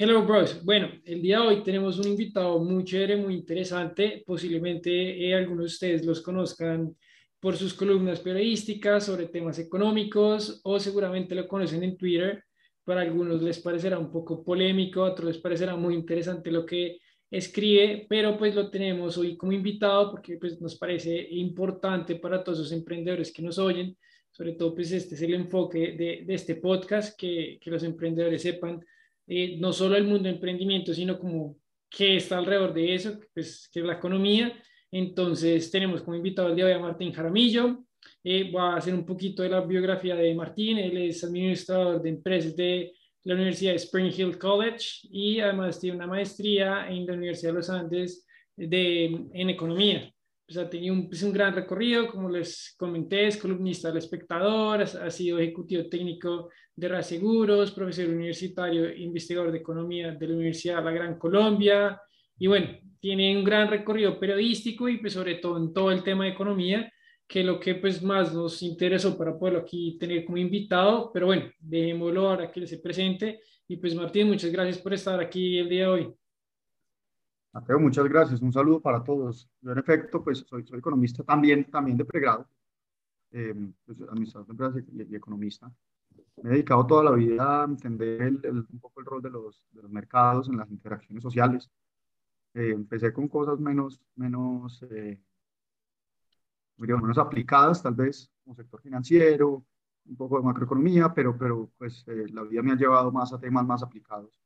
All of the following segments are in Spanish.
Hello, bros. Bueno, el día de hoy tenemos un invitado muy chévere, muy interesante. Posiblemente eh, algunos de ustedes los conozcan por sus columnas periodísticas sobre temas económicos o seguramente lo conocen en Twitter. Para algunos les parecerá un poco polémico, a otros les parecerá muy interesante lo que escribe, pero pues lo tenemos hoy como invitado porque pues nos parece importante para todos los emprendedores que nos oyen. Sobre todo pues este es el enfoque de, de este podcast, que, que los emprendedores sepan eh, no solo el mundo de emprendimiento, sino como qué está alrededor de eso, pues, que es la economía. Entonces tenemos como invitado el día de hoy a Martín Jaramillo. Eh, voy a hacer un poquito de la biografía de Martín. Él es administrador de empresas de la Universidad de Spring Hill College y además tiene una maestría en la Universidad de los Andes de, en economía pues, ha tenido un, pues, un, gran recorrido, como les comenté, es columnista del espectador, ha, sido ejecutivo técnico de Raseguros, profesor universitario, investigador de economía de la Universidad de la Gran Colombia, y bueno, tiene un gran recorrido periodístico y pues sobre todo en todo el tema de economía, que lo que pues más nos interesó para poderlo aquí tener como invitado, pero bueno, dejémoslo ahora que se presente, y pues Martín, muchas gracias por estar aquí el día de hoy. Mateo, muchas gracias. Un saludo para todos. Yo, en efecto, pues soy, soy economista también, también de pregrado, eh, pues, administrador de empresas y, economista. Me he dedicado toda la vida a entender el, un poco el rol de los, de los, mercados en las interacciones sociales. Eh, empecé con cosas menos, menos, eh, menos aplicadas, tal vez, como sector financiero, un poco de macroeconomía, pero, pero pues eh, la vida me ha llevado más a temas más aplicados,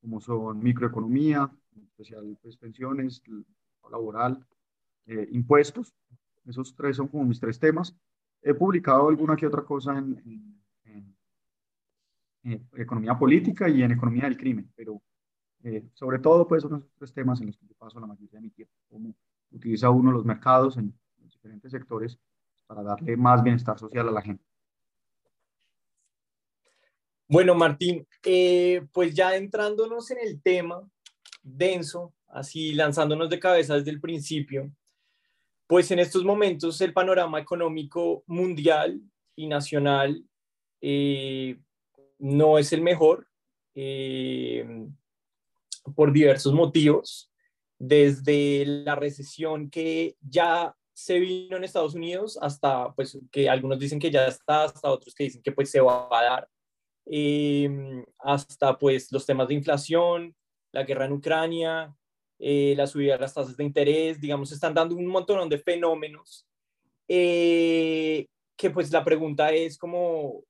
como son microeconomía, especial pues, pensiones, laboral, eh, impuestos. Esos tres son como mis tres temas. He publicado alguna que otra cosa en, economía política y en economía del crimen, pero eh, sobre todo pues son esos tres temas en los que yo paso la mayoría de mi tiempo, cómo utiliza uno los mercados en los diferentes sectores para darle más bienestar social a la gente. Bueno, Martín, eh, pues ya entrándonos en el tema, denso, así lanzándonos de cabeza desde el principio, pues en estos momentos el panorama económico mundial y nacional eh, no es el mejor eh, por diversos motivos, desde la recesión que ya se vino en Estados Unidos hasta, pues, que algunos dicen que ya está, hasta otros que dicen que pues se va a dar, eh, hasta pues los temas de inflación, la guerra en Ucrania, eh, la subida de las tasas de interés, digamos, están dando un montón de fenómenos eh, que pues la pregunta es cómo,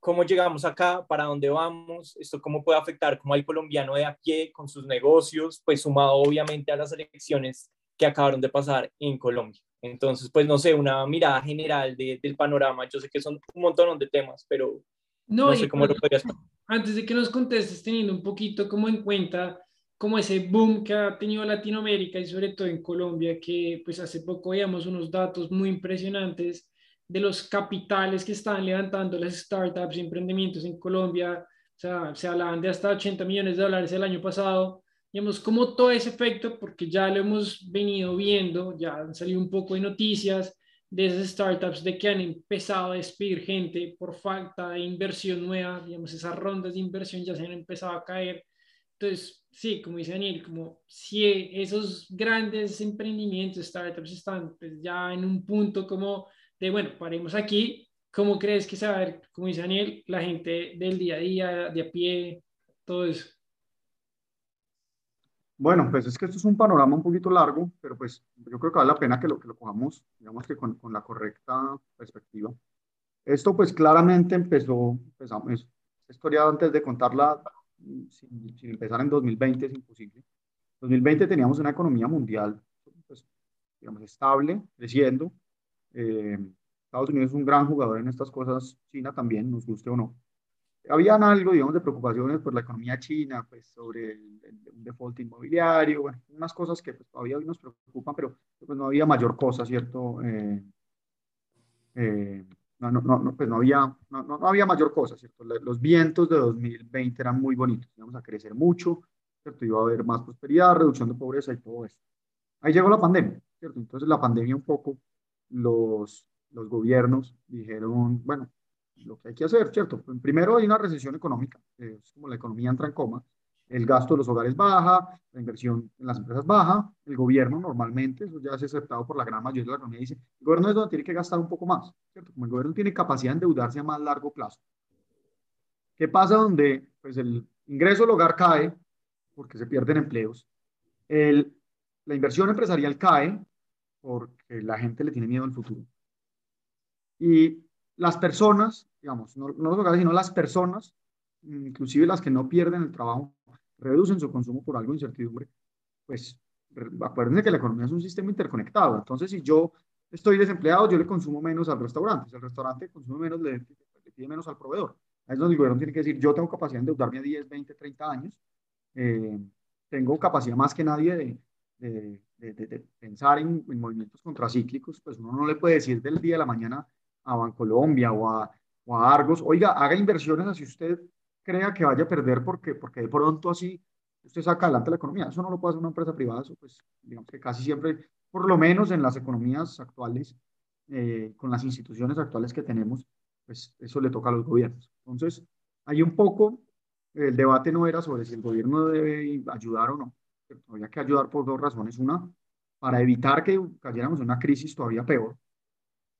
cómo llegamos acá, para dónde vamos, esto cómo puede afectar como al colombiano de a pie con sus negocios, pues sumado obviamente a las elecciones que acabaron de pasar en Colombia. Entonces, pues no sé, una mirada general del panorama. Yo sé que son un montón de temas, pero no, sé cómo lo podrías antes de que nos contestes, teniendo un poquito como en cuenta como ese boom que ha tenido Latinoamérica y sobre todo en Colombia, que pues hace poco veíamos unos datos muy impresionantes de los capitales que están levantando las startups y emprendimientos en Colombia. O sea, se hablaban de hasta 80 millones de dólares el año pasado. Digamos, como todo ese efecto, porque ya lo hemos venido viendo, ya han salido un poco de noticias, de esas startups de que han empezado a despedir gente por falta de inversión nueva, digamos, esas rondas de inversión ya se han empezado a caer. Entonces, sí, como dice Daniel, como si esos grandes emprendimientos, startups están pues, ya en un punto como de, bueno, paremos aquí, ¿cómo crees que se va a ver, como dice Daniel, la gente del día a día, de a pie, todo eso? Bueno, pues es que esto es un panorama un poquito largo, pero pues yo creo que vale la pena que lo, que lo cojamos, digamos que con, con la correcta perspectiva. Esto pues claramente empezó, empezamos, esta historia antes de contarla, sin, sin, empezar en 2020 es imposible. 2020 teníamos una economía mundial, pues, digamos, estable, creciendo. Eh, Estados Unidos es un gran jugador en estas cosas, China también, nos guste o no habían algo, digamos, de preocupaciones por la economía china, pues sobre el, un default inmobiliario, bueno, unas cosas que pues, todavía hoy nos preocupan, pero pues, no había mayor cosa, ¿cierto? Eh, eh, no, no, no, pues no había, no, no, había mayor cosa, ¿cierto? Los vientos de 2020 eran muy bonitos, íbamos a crecer mucho, ¿cierto? Iba a haber más prosperidad, reducción de pobreza y todo eso. Ahí llegó la pandemia, ¿cierto? Entonces la pandemia un poco, los, los gobiernos dijeron, bueno, lo que hay que hacer, ¿cierto? Primero hay una recesión económica, es como la economía entra en coma, el gasto de los hogares baja, la inversión en las empresas baja, el gobierno normalmente, eso ya es aceptado por la gran mayoría de la economía, dice, el gobierno es donde tiene que gastar un poco más, ¿cierto? Como el gobierno tiene capacidad de endeudarse a más largo plazo. ¿Qué pasa donde pues, el ingreso del hogar cae porque se pierden empleos? El, la inversión empresarial cae porque la gente le tiene miedo al futuro. Y las personas, digamos, no, no los hogares, sino las personas, inclusive las que no pierden el trabajo, reducen su consumo por algo de incertidumbre, pues acuérdense que la economía es un sistema interconectado. Entonces, si yo estoy desempleado, yo le consumo menos al restaurante. Si el restaurante consume menos, le, pide menos al proveedor. Ahí es donde el gobierno tiene que decir, yo tengo capacidad de endeudarme a 10, 20, 30 años. Eh, tengo capacidad más que nadie de, de, de, pensar en, en, movimientos contracíclicos. Pues uno no le puede decir del día de la mañana a Bancolombia o a, o a Argos, oiga, haga inversiones así usted crea que vaya a perder porque, porque de pronto así usted saca adelante la economía. Eso no lo puede hacer una empresa privada, eso pues digamos que casi siempre, por lo menos en las economías actuales, eh, con las instituciones actuales que tenemos, pues eso le toca a los gobiernos. Entonces, hay un poco, el debate no era sobre si el gobierno debe ayudar o no, había que ayudar por dos razones. Una, para evitar que cayéramos en una crisis todavía peor.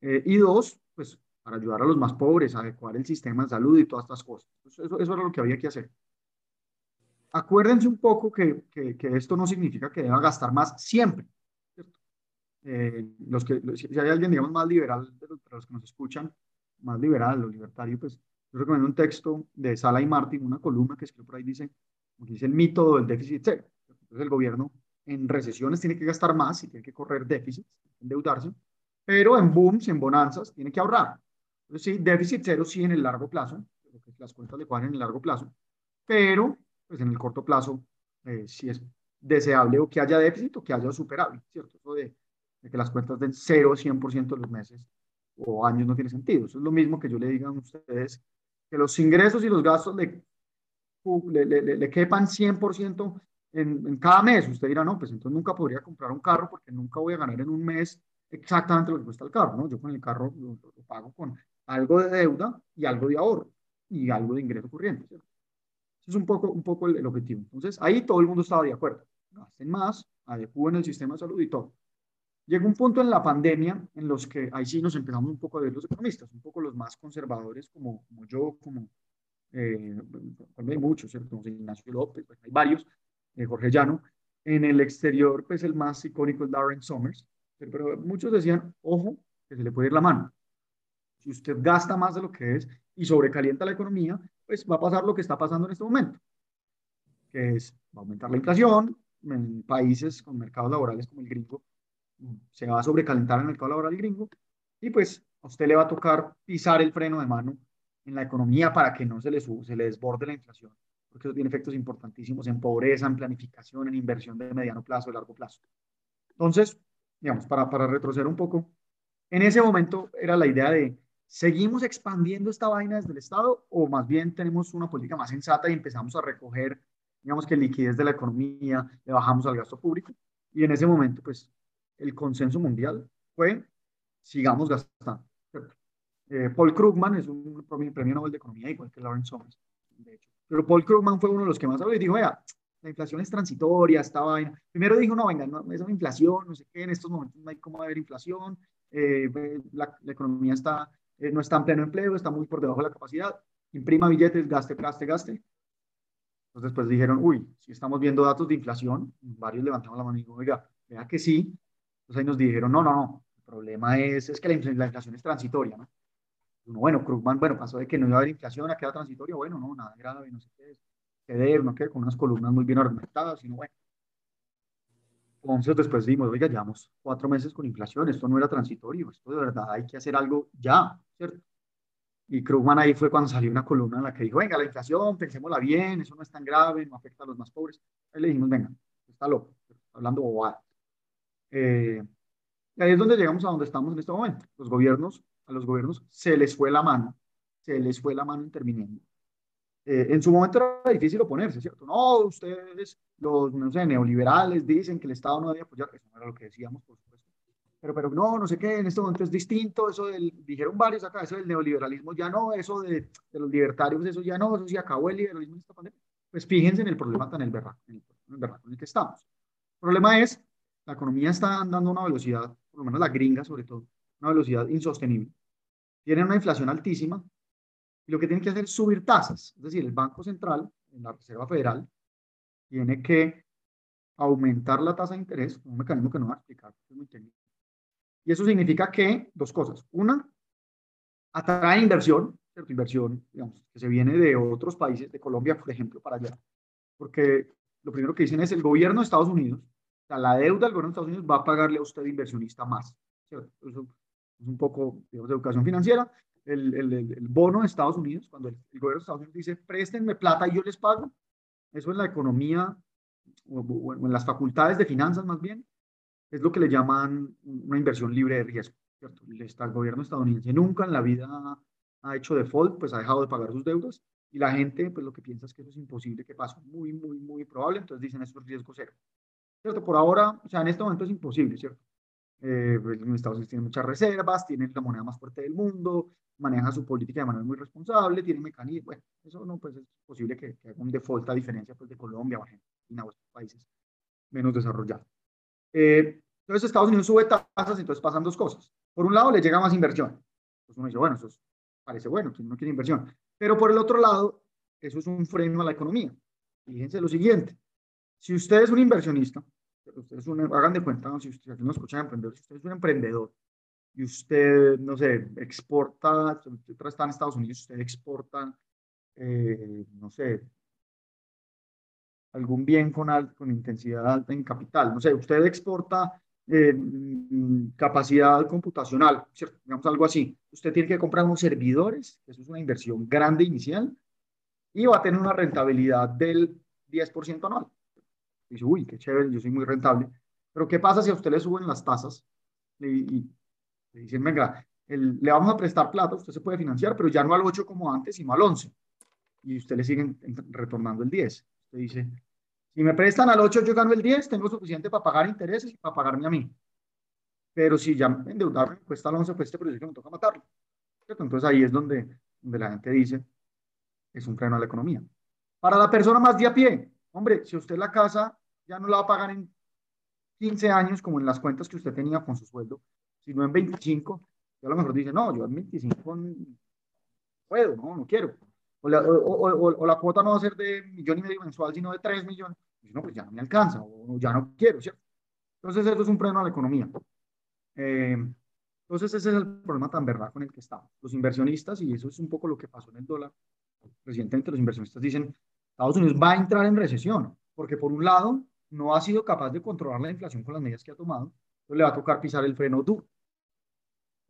Eh, y dos, pues para ayudar a los más pobres, adecuar el sistema de salud y todas estas cosas. Eso, eso era lo que había que hacer. Acuérdense un poco que, que, que esto no significa que deba gastar más siempre. Eh, los que, si hay alguien, digamos, más liberal, de los, que nos escuchan, más liberal o libertario, pues yo recomiendo un texto de Sala y Martin, una columna que escribió por ahí, dice, dice el mito del déficit cero. Entonces el gobierno en recesiones tiene que gastar más y tiene que correr déficits, endeudarse, pero en booms, en bonanzas, tiene que ahorrar. Entonces, sí, déficit cero sí en el largo plazo, las cuentas le cuadran en el largo plazo, pero pues en el corto plazo eh, sí es deseable o que haya déficit o que haya superable, ¿cierto? Eso de, que las cuentas den cero 100% de los meses o años no tiene sentido. Eso es lo mismo que yo le diga a ustedes que los ingresos y los gastos le, le, le, le quepan 100% en, en, cada mes. Usted dirá, no, pues entonces nunca podría comprar un carro porque nunca voy a ganar en un mes exactamente lo que cuesta el carro, ¿no? Yo con el carro lo, lo pago con algo de deuda y algo de ahorro y algo de ingreso corriente. Ese es un poco, un poco el, objetivo. Entonces, ahí todo el mundo estaba de acuerdo. Gasten más, adecúen el sistema de salud y todo. Llegó un punto en la pandemia en los que ahí sí nos empezamos un poco a ver los economistas, un poco los más conservadores como, como yo, como eh, hay muchos, ¿cierto? Como Ignacio López, pues hay varios, eh, Jorge Llano. En el exterior, pues el más icónico es Darren Summers, pero, pero muchos decían, ojo, que se le puede ir la mano si usted gasta más de lo que es y sobrecalienta la economía, pues va a pasar lo que está pasando en este momento, que es va a aumentar la inflación en países con mercados laborales como el gringo, se va a sobrecalentar el mercado laboral gringo y pues a usted le va a tocar pisar el freno de mano en la economía para que no se le, sube, se le desborde la inflación, porque eso tiene efectos importantísimos en pobreza, en planificación, en inversión de mediano plazo, de largo plazo. Entonces, digamos, para, para retroceder un poco, en ese momento era la idea de ¿Seguimos expandiendo esta vaina desde el Estado o más bien tenemos una política más sensata y empezamos a recoger, digamos que liquidez de la economía, le bajamos al gasto público? Y en ese momento, pues, el consenso mundial fue, sigamos gastando. Eh, Paul Krugman es un premio Nobel de Economía, igual que Lawrence Summers, de hecho. Pero Paul Krugman fue uno de los que más habló y dijo, vea, la inflación es transitoria, esta vaina. Primero dijo, no, venga, no, es una inflación, no sé qué, en estos momentos no hay cómo haber inflación, eh, la, economía está eh, no está en pleno empleo, está muy por debajo de la capacidad, imprima billetes, gaste, gaste, gaste. Entonces después dijeron, uy, si estamos viendo datos de inflación, varios levantamos la mano y dijeron, oiga, vea que sí. Entonces ahí nos dijeron, no, no, no, el problema es, es que la, la inflación es transitoria, ¿no? bueno, Krugman, bueno, pasó de que no iba a haber inflación a quedar transitoria, bueno, no, nada grave, no sé qué, no qué, con unas columnas muy bien argumentadas, sino bueno. Entonces después dijimos, oiga, llevamos cuatro meses con inflación, esto no era transitorio, esto de verdad hay que hacer algo ya, ¿cierto? Y Krugman ahí fue cuando salió una columna en la que dijo, venga, la inflación, pensémosla bien, eso no es tan grave, no afecta a los más pobres. Ahí le dijimos, venga, está loco, está hablando bobada. Eh, y ahí es donde llegamos a donde estamos en este momento. Los gobiernos, a los gobiernos se les fue la mano, se les fue la mano interviniendo. Eh, en su momento era difícil oponerse, ¿cierto? No, ustedes, los, no sé, neoliberales, dicen que el Estado no debe apoyar, eso no era lo que decíamos, por supuesto. pero, pero no, no sé qué, en este momento es distinto, eso del, dijeron varios acá, eso del neoliberalismo ya no, eso de, de los libertarios, eso ya no, eso sí acabó el liberalismo en esta pandemia. Pues fíjense en el problema tan el berraco, en el, en el berraco en el que estamos. El problema es, la economía está andando a una velocidad, por lo menos la gringa sobre todo, una velocidad insostenible. Tienen una inflación altísima lo que tienen que hacer es subir tasas. Es decir, el Banco Central, en la Reserva Federal, tiene que aumentar la tasa de interés, un mecanismo que no va a explicar, es muy técnico. Y eso significa que, dos cosas. Una, atrae inversión, ¿cierto? inversión digamos, que se viene de otros países, de Colombia, por ejemplo, para allá. Porque lo primero que dicen es el gobierno de Estados Unidos, o sea, la deuda del gobierno de Estados Unidos va a pagarle a usted inversionista más. ¿cierto? Eso es un poco, digamos, de educación financiera. El, el, el, bono de Estados Unidos, cuando el, el, gobierno de Estados Unidos dice, préstenme plata y yo les pago, eso en la economía o, o en las facultades de finanzas más bien, es lo que le llaman una inversión libre de riesgo. ¿cierto? El, gobierno estadounidense nunca en la vida ha hecho default, pues ha dejado de pagar sus deudas y la gente pues lo que piensa es que eso es imposible que pase, muy, muy, muy probable, entonces dicen eso es riesgo cero. ¿Cierto? Por ahora, o sea, en este momento es imposible, ¿cierto? Eh, pues, Estados Unidos tiene muchas reservas, tiene la moneda más fuerte del mundo, maneja su política de manera muy responsable, tiene mecanismos, bueno, eso no, pues es posible que, que haga un default a diferencia pues, de Colombia o Argentina o otros países menos desarrollados. Eh, entonces Estados Unidos sube tasas, entonces pasan dos cosas. Por un lado, le llega más inversión. Entonces uno dice, bueno, eso parece bueno, quien no quiere inversión. Pero por el otro lado, eso es un freno a la economía. Fíjense lo siguiente, si usted es un inversionista, ustedes un, hagan de cuenta, si usted no escucha emprendedor, si usted es un emprendedor y usted, no sé, exporta, usted está en Estados Unidos, usted exporta, eh, no sé, algún bien con, con intensidad alta en capital. No sé, usted exporta eh, mm, capacidad computacional, ¿cierto? digamos algo así. Usted tiene que comprar unos servidores, eso es una inversión grande inicial, y va a tener una rentabilidad del 10% anual. Dice, uy, qué chévere, yo soy muy rentable. Pero ¿qué pasa si a usted le suben las tasas y, le dicen, venga, le vamos a prestar plata, usted se puede financiar, pero ya no al 8 como antes, sino al 11. Y usted le siguen retornando el 10. Usted dice, si me prestan al 8, yo gano el 10, tengo suficiente para pagar intereses y para pagarme a mí. Pero si ya endeudarme cuesta el 11, pues este proyecto me toca matarlo. Entonces ahí es donde, donde la gente dice, es un freno a la economía. Para la persona más de a pie, hombre, si usted la casa ya no la va a pagar en 15 años como en las cuentas que usted tenía con su sueldo, sino en 25, yo a lo mejor dice, no, yo en 25 no puedo, no, no quiero o la, o, o, la, cuota no va a ser de millón y medio mensual, sino de 3 millones, pues no, pues ya no me alcanza, o ya no quiero, ¿cierto? Entonces eso es un freno a la economía. Eh, entonces ese es el problema tan verdad con el que estamos. Los inversionistas, y eso es un poco lo que pasó en el dólar, recientemente los inversionistas dicen, Estados Unidos va a entrar en recesión, porque por un lado no ha sido capaz de controlar la inflación con las medidas que ha tomado, le va a tocar pisar el freno duro.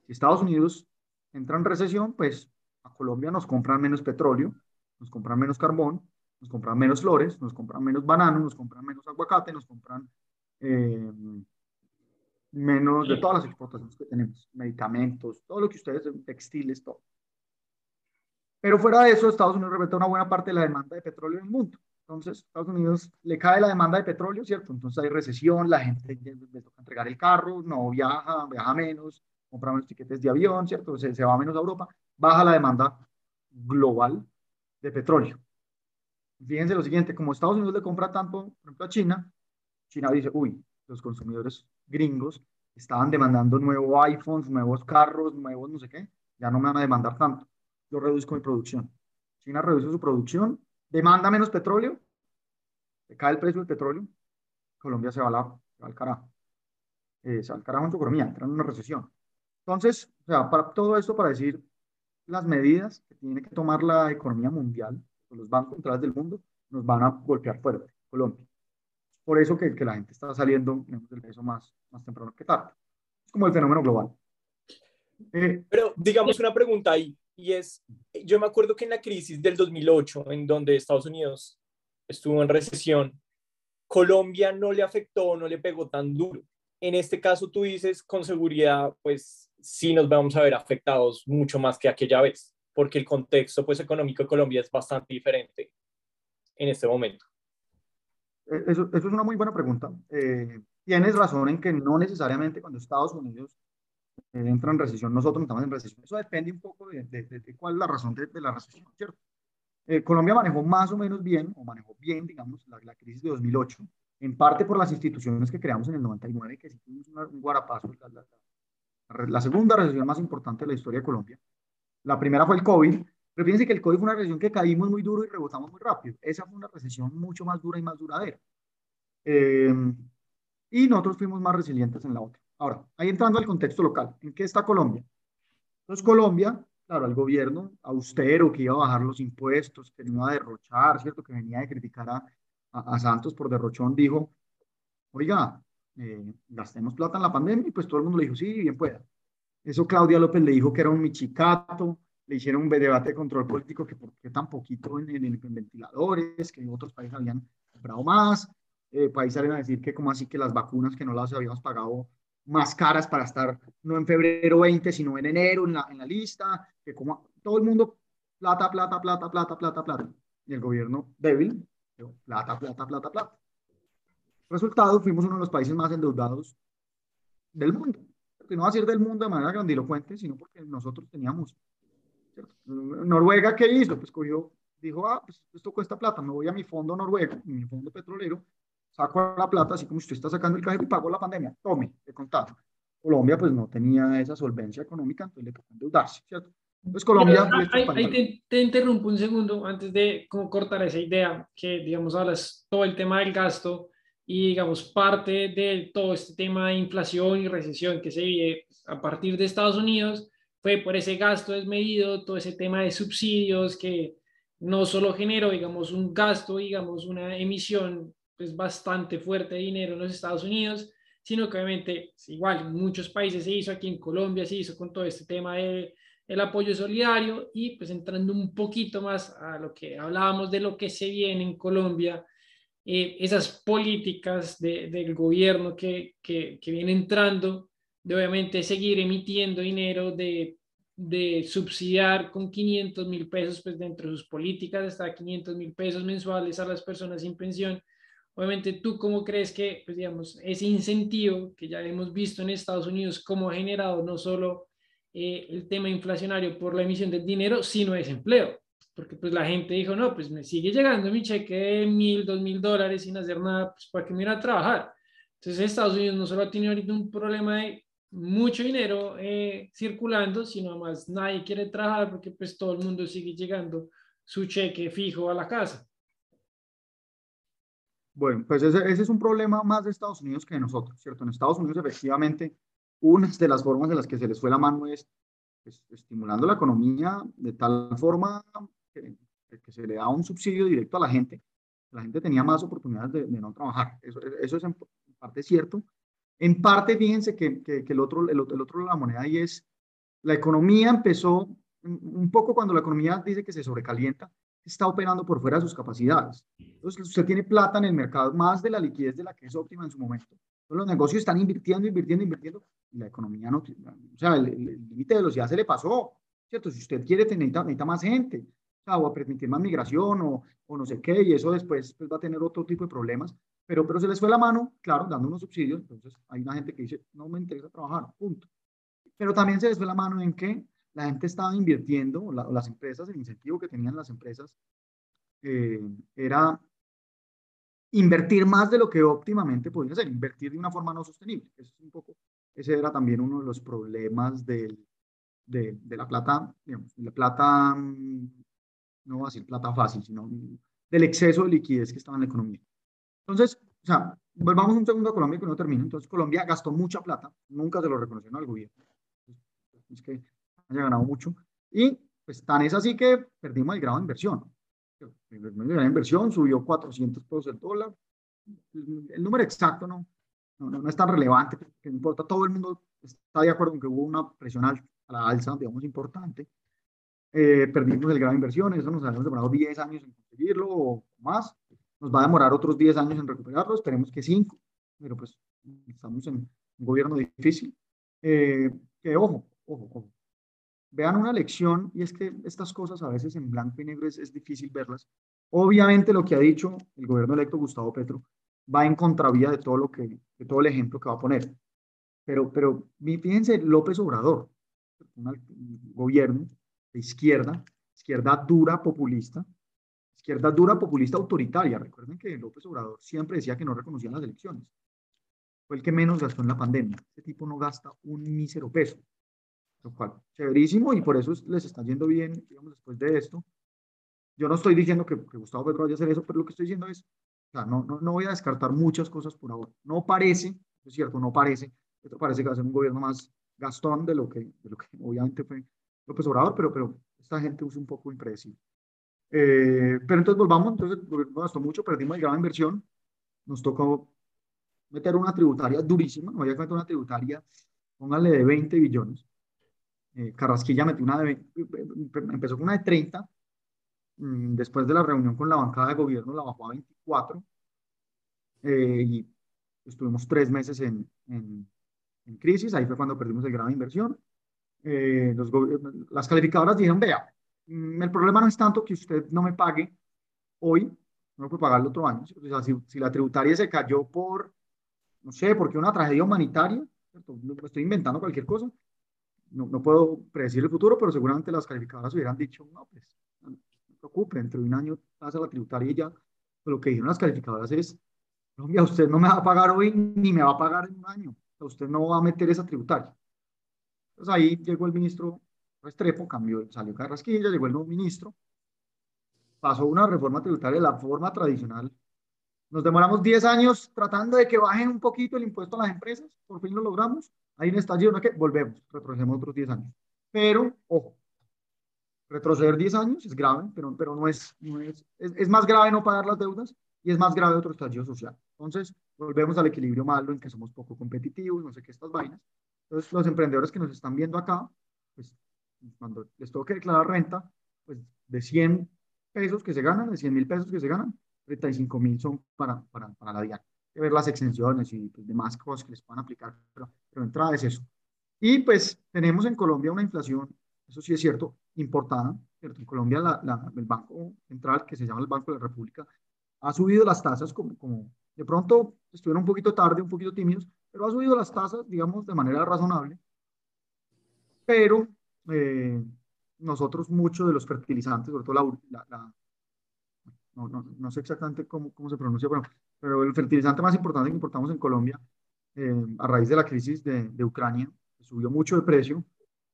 Si Estados Unidos entra en recesión, pues a Colombia nos compran menos petróleo, nos compran menos carbón, nos compran menos flores, nos compran menos bananos, nos compran menos aguacate, nos compran eh, menos de todas las exportaciones que tenemos, medicamentos, todo lo que ustedes, textiles, todo. Pero fuera de eso, Estados Unidos representa una buena parte de la demanda de petróleo en el mundo. Entonces, Estados Unidos le cae la demanda de petróleo, ¿cierto? Entonces hay recesión, la gente le toca entregar el carro, no viaja, viaja menos, compra menos tiquetes de avión, ¿cierto? Se, se va menos a Europa baja la demanda global de petróleo. Fíjense lo siguiente, como Estados Unidos le compra tanto, por ejemplo, a China, China dice, uy, los consumidores gringos estaban demandando nuevos iPhones, nuevos carros, nuevos no sé qué, ya no me van a demandar tanto. Yo reduzco mi producción. China reduce su producción, demanda menos petróleo, se cae el precio del petróleo, Colombia se va, la, se va al carajo. Eh, se va al carajo en su economía, entra en una recesión. Entonces, o sea, para todo esto para decir, las medidas que tiene que tomar la economía mundial, los bancos centrales del mundo, nos van a golpear fuerte, Colombia. Por eso que, que la gente está saliendo del peso más, más temprano que tarde. Es como el fenómeno global. Eh, Pero digamos una pregunta ahí, y es, yo me acuerdo que en la crisis del 2008, en donde Estados Unidos estuvo en recesión, Colombia no le afectó, no le pegó tan duro. En este caso, tú dices con seguridad, pues sí nos vamos a ver afectados mucho más que aquella vez, porque el contexto pues, económico de Colombia es bastante diferente en este momento. Eh, eso, eso es una muy buena pregunta. Eh, tienes razón en que no necesariamente cuando Estados Unidos entra en recesión, nosotros estamos en recesión. Eso depende un poco de, de, cuál es la razón de, la recesión, ¿cierto? Eh, Colombia manejó más o menos bien, o manejó bien, digamos, la, la, crisis de 2008, en parte por las instituciones que creamos en el 99, que sí tuvimos un guarapazo, la, la, la, segunda recesión más importante de la historia de Colombia. La primera fue el COVID, pero fíjense que el COVID fue una recesión que caímos muy duro y rebotamos muy rápido. Esa fue una recesión mucho más dura y más duradera. Eh, y nosotros fuimos más resilientes en la otra. Ahora, ahí entrando al contexto local, ¿en qué está Colombia? Entonces, Colombia, claro, el gobierno austero que iba a bajar los impuestos, que no iba a derrochar, ¿cierto? Que venía de criticar a, a, Santos por derrochón, dijo, oiga, eh, gastemos plata en la pandemia, y pues todo el mundo le dijo, sí, bien pueda. Eso Claudia López le dijo que era un michicato, le hicieron un debate de control político que por qué tan poquito en, en, en ventiladores, que otros países habían comprado más, eh, país salen a decir que como así que las vacunas que no las habíamos pagado más caras para estar no en febrero 20, sino en enero en la, en la lista, que como todo el mundo, plata, plata, plata, plata, plata, plata. Y el gobierno débil, plata, plata, plata, plata. Resultado, fuimos uno de los países más endeudados del mundo. Que no va a ser del mundo de manera grandilocuente, sino porque nosotros teníamos. Noruega, ¿qué hizo? Pues cogió, dijo, ah, pues esto cuesta plata, me voy a mi fondo noruego, mi fondo petrolero, saco la plata, así como usted está sacando el cajero y pago la pandemia, tome, he contado. Colombia pues no tenía esa solvencia económica, entonces le tocó endeudarse, ¿cierto? Entonces Colombia... ahí, te, interrumpo un segundo antes de como cortar esa idea, que digamos hablas todo el tema del gasto y digamos parte de todo este tema de inflación y recesión que se vive a partir de Estados Unidos fue por ese gasto desmedido, todo ese tema de subsidios que no solo generó, digamos, un gasto, digamos, una emisión es bastante fuerte de dinero en los Estados Unidos, sino que obviamente igual en muchos países se hizo, aquí en Colombia se hizo con todo este tema de el apoyo solidario y pues entrando un poquito más a lo que hablábamos de lo que se viene en Colombia, eh, esas políticas de, del gobierno que, que, que viene entrando, de obviamente seguir emitiendo dinero, de, de subsidiar con 500 mil pesos, pues dentro de sus políticas, hasta 500 mil pesos mensuales a las personas sin pensión, Obviamente, ¿tú cómo crees que, pues, digamos, ese incentivo que ya hemos visto en Estados Unidos, cómo ha generado no solo eh, el tema inflacionario por la emisión del dinero, sino desempleo? Porque pues la gente dijo, no, pues me sigue llegando mi cheque de mil, dos mil dólares sin hacer nada, pues para que me a trabajar. Entonces Estados Unidos no solo tenido ahorita un problema de mucho dinero eh, circulando, sino más nadie quiere trabajar porque pues todo el mundo sigue llegando su cheque fijo a la casa. Bueno, pues ese, ese, es un problema más de Estados Unidos que de nosotros, ¿cierto? En Estados Unidos, efectivamente, una de las formas en las que se les fue la mano es pues, estimulando la economía de tal forma que, que, se le da un subsidio directo a la gente. La gente tenía más oportunidades de, de no trabajar. Eso, eso, es en parte cierto. En parte, fíjense que, que, que el, otro, el, el, otro de la moneda ahí es, la economía empezó un poco cuando la economía dice que se sobrecalienta, está operando por fuera de sus capacidades. Entonces, usted tiene plata en el mercado, más de la liquidez de la que es óptima en su momento. Entonces, los negocios están invirtiendo, invirtiendo, invirtiendo, y la economía no, o sea, el límite de velocidad se le pasó, ¿cierto? Si usted quiere, tener, necesita, más gente, o, sea, o a permitir más migración, o, o, no sé qué, y eso después pues, va a tener otro tipo de problemas, pero, pero se les fue la mano, claro, dando unos subsidios, entonces hay una gente que dice, no me interesa trabajar, punto. Pero también se les fue la mano en que la gente estaba invirtiendo, las empresas, el incentivo que tenían las empresas eh, era invertir más de lo que óptimamente podía ser, invertir de una forma no sostenible. Eso es un poco, ese era también uno de los problemas del, de, de, la plata, digamos, la plata, mm, no voy a decir plata fácil, sino del exceso de liquidez que estaba en la economía. Entonces, o sea, volvamos un segundo a Colombia que no termino. Entonces, Colombia gastó mucha plata, nunca se lo reconoció al gobierno. Es que haya ganado mucho. Y pues tan es así que perdimos el grado de inversión. El grado de inversión subió 400 pesos el dólar. El número exacto no, no, no es tan relevante, que no importa. Todo el mundo está de acuerdo en que hubo una presión a la alza, digamos, importante. Eh, perdimos el grado de inversión, eso nos ha demorado 10 años en conseguirlo o más. Nos va a demorar otros 10 años en recuperarlo, esperemos que 5, pero pues estamos en un gobierno difícil. Eh, que ojo, ojo, ojo, vean una lección, y es que estas cosas a veces en blanco y negro es, es, difícil verlas. Obviamente lo que ha dicho el gobierno electo Gustavo Petro va en contravía de todo lo que, de todo el ejemplo que va a poner. Pero, pero fíjense, López Obrador, un gobierno de izquierda, izquierda dura, populista, izquierda dura, populista, autoritaria. Recuerden que López Obrador siempre decía que no reconocían las elecciones. Fue el que menos gastó en la pandemia. Este tipo no gasta un mísero peso. Lo cual, chéverísimo, y por eso les está yendo bien, digamos, después de esto. Yo no estoy diciendo que, Gustavo Petro vaya a hacer eso, pero lo que estoy diciendo es, o sea, no, no, no voy a descartar muchas cosas por ahora. No parece, es cierto, no parece, esto parece que va a ser un gobierno más gastón de lo que, de lo que obviamente fue López Obrador, pero, pero esta gente usa un poco impredecible. Eh, pero entonces volvamos, entonces el gobierno gastó mucho, perdimos el grado de inversión, nos tocó meter una tributaria durísima, no había que meter una tributaria, póngale de 20 billones. Eh, Carrasquilla metió una de, empezó con una de 30, mm, después de la reunión con la bancada de gobierno la bajó a 24, eh, y estuvimos tres meses en, en, en, crisis, ahí fue cuando perdimos el grado de inversión. Eh, los, las calificadoras dijeron, vea, mm, el problema no es tanto que usted no me pague hoy, no puede pagar el otro año. O sea, si, si, la tributaria se cayó por, no sé, porque una tragedia humanitaria, estoy inventando cualquier cosa, no, no, puedo predecir el futuro, pero seguramente las calificadoras hubieran dicho, no, pues, no, se preocupe, dentro de un año pasa la tributaria y ya. lo que dijeron las calificadoras es, Colombia, usted no me va a pagar hoy ni me va a pagar en un año. usted no va a meter esa tributaria. Entonces ahí llegó el ministro Restrepo, cambió, salió Carrasquilla, llegó el nuevo ministro, pasó una reforma tributaria de la forma tradicional. Nos demoramos 10 años tratando de que bajen un poquito el impuesto a las empresas, por fin lo logramos. Hay un estallido, ¿no? que volvemos, retrocedemos otros 10 años. Pero, ojo, retroceder 10 años es grave, pero, pero no, es, no es, es, más grave no pagar las deudas y es más grave otro estallido social. Entonces, volvemos al equilibrio malo en que somos poco competitivos, no sé qué, estas vainas. Entonces, los emprendedores que nos están viendo acá, pues cuando les tengo que declarar renta, pues de 100 pesos que se ganan, de 100 mil pesos que se ganan, 35 mil son para, para, para la diaria. Que ver las exenciones y pues, demás cosas que les puedan aplicar, pero, pero entrada es eso. Y pues tenemos en Colombia una inflación, eso sí es cierto, importada, ¿cierto? En Colombia la, la, el Banco Central, que se llama el Banco de la República, ha subido las tasas como, como de pronto estuvieron un poquito tarde, un poquito tímidos, pero ha subido las tasas, digamos, de manera razonable. Pero eh, nosotros, muchos de los fertilizantes, sobre todo la, la, no, no, no, sé exactamente cómo, cómo se pronuncia, pero, pero el fertilizante más importante que importamos en Colombia, eh, a raíz de la crisis de, de Ucrania, subió mucho de precio.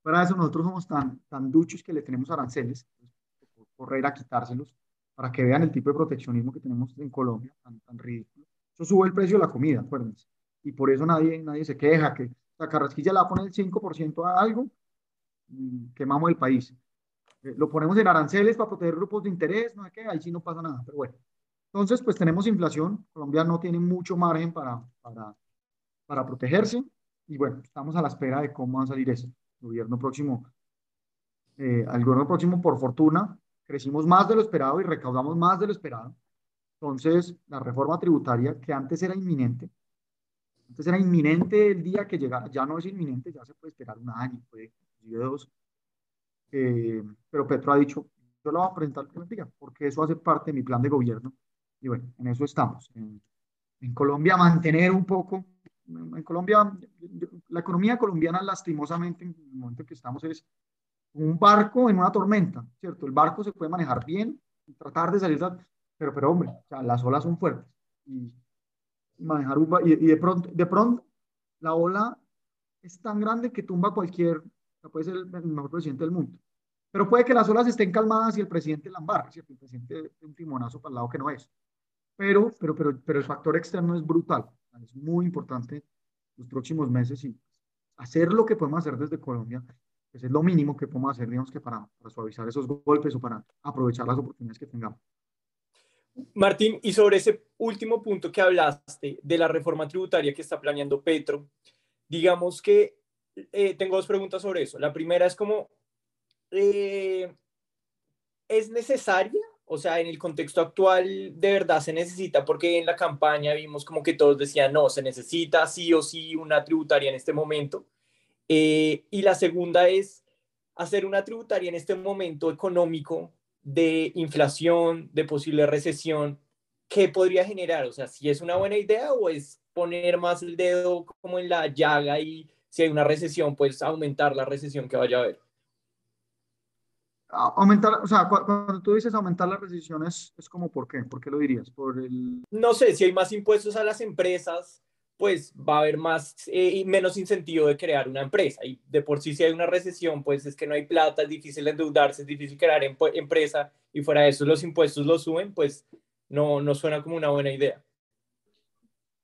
Para eso nosotros somos tan, tan duchos que le tenemos aranceles, pues, correr a quitárselos para que vean el tipo de proteccionismo que tenemos en Colombia, tan, tan ridículo. Eso sube el precio de la comida, acuérdense. Y por eso nadie, nadie se queja, que la carrasquilla la pone el 5% a algo, mm, quemamos el país. Eh, lo ponemos en aranceles para proteger grupos de interés, no sé qué, ahí sí no pasa nada, pero bueno. Entonces, pues tenemos inflación, Colombia no tiene mucho margen para, para, para protegerse, y bueno, estamos a la espera de cómo va a salir eso. El gobierno próximo, eh, al gobierno próximo, por fortuna, crecimos más de lo esperado y recaudamos más de lo esperado. Entonces, la reforma tributaria, que antes era inminente, antes era inminente el día que llegara, ya no es inminente, ya se puede esperar un año, puede dos. Eh, pero Petro ha dicho, yo lo voy a presentar que me diga, porque eso hace parte de mi plan de gobierno. Y bueno, en eso estamos. En, en Colombia, mantener un poco, en Colombia, la economía colombiana, lastimosamente, en el momento en que estamos, es un barco en una tormenta, ¿cierto? El barco se puede manejar bien, tratar de salir, pero, pero hombre, o sea, las olas son fuertes. Y, manejar un y, y, de pronto, de pronto, la ola es tan grande que tumba cualquier, puede ser el, mejor presidente del mundo. Pero puede que las olas estén calmadas y el presidente la embarre, ¿cierto? El presidente de un timonazo para el lado que no es. Pero, pero, pero, pero el factor externo es brutal. Es muy importante los próximos meses y hacer lo que podemos hacer desde Colombia pues es lo mínimo que podemos hacer, digamos, que para, para suavizar esos golpes o para aprovechar las oportunidades que tengamos. Martín, y sobre ese último punto que hablaste de la reforma tributaria que está planeando Petro, digamos que eh, tengo dos preguntas sobre eso. La primera es como, eh, ¿es necesaria? O sea, en el contexto actual, ¿de verdad se necesita? Porque en la campaña vimos como que todos decían, no, se necesita sí o sí una tributaria en este momento. Eh, y la segunda es hacer una tributaria en este momento económico de inflación, de posible recesión. ¿qué podría generar? O sea, si es una buena idea o es poner más el dedo como en la llaga y si hay una recesión, pues aumentar la recesión que vaya a haber. Aumentar, o sea, cuando tú dices aumentar las recesiones, es como por qué, ¿por qué lo dirías? Por el... No sé, si hay más impuestos a las empresas, pues va a haber más y eh, menos incentivo de crear una empresa. Y de por sí, si hay una recesión, pues es que no hay plata, es difícil endeudarse, es difícil crear empresa y fuera de eso los impuestos lo suben, pues no, no suena como una buena idea.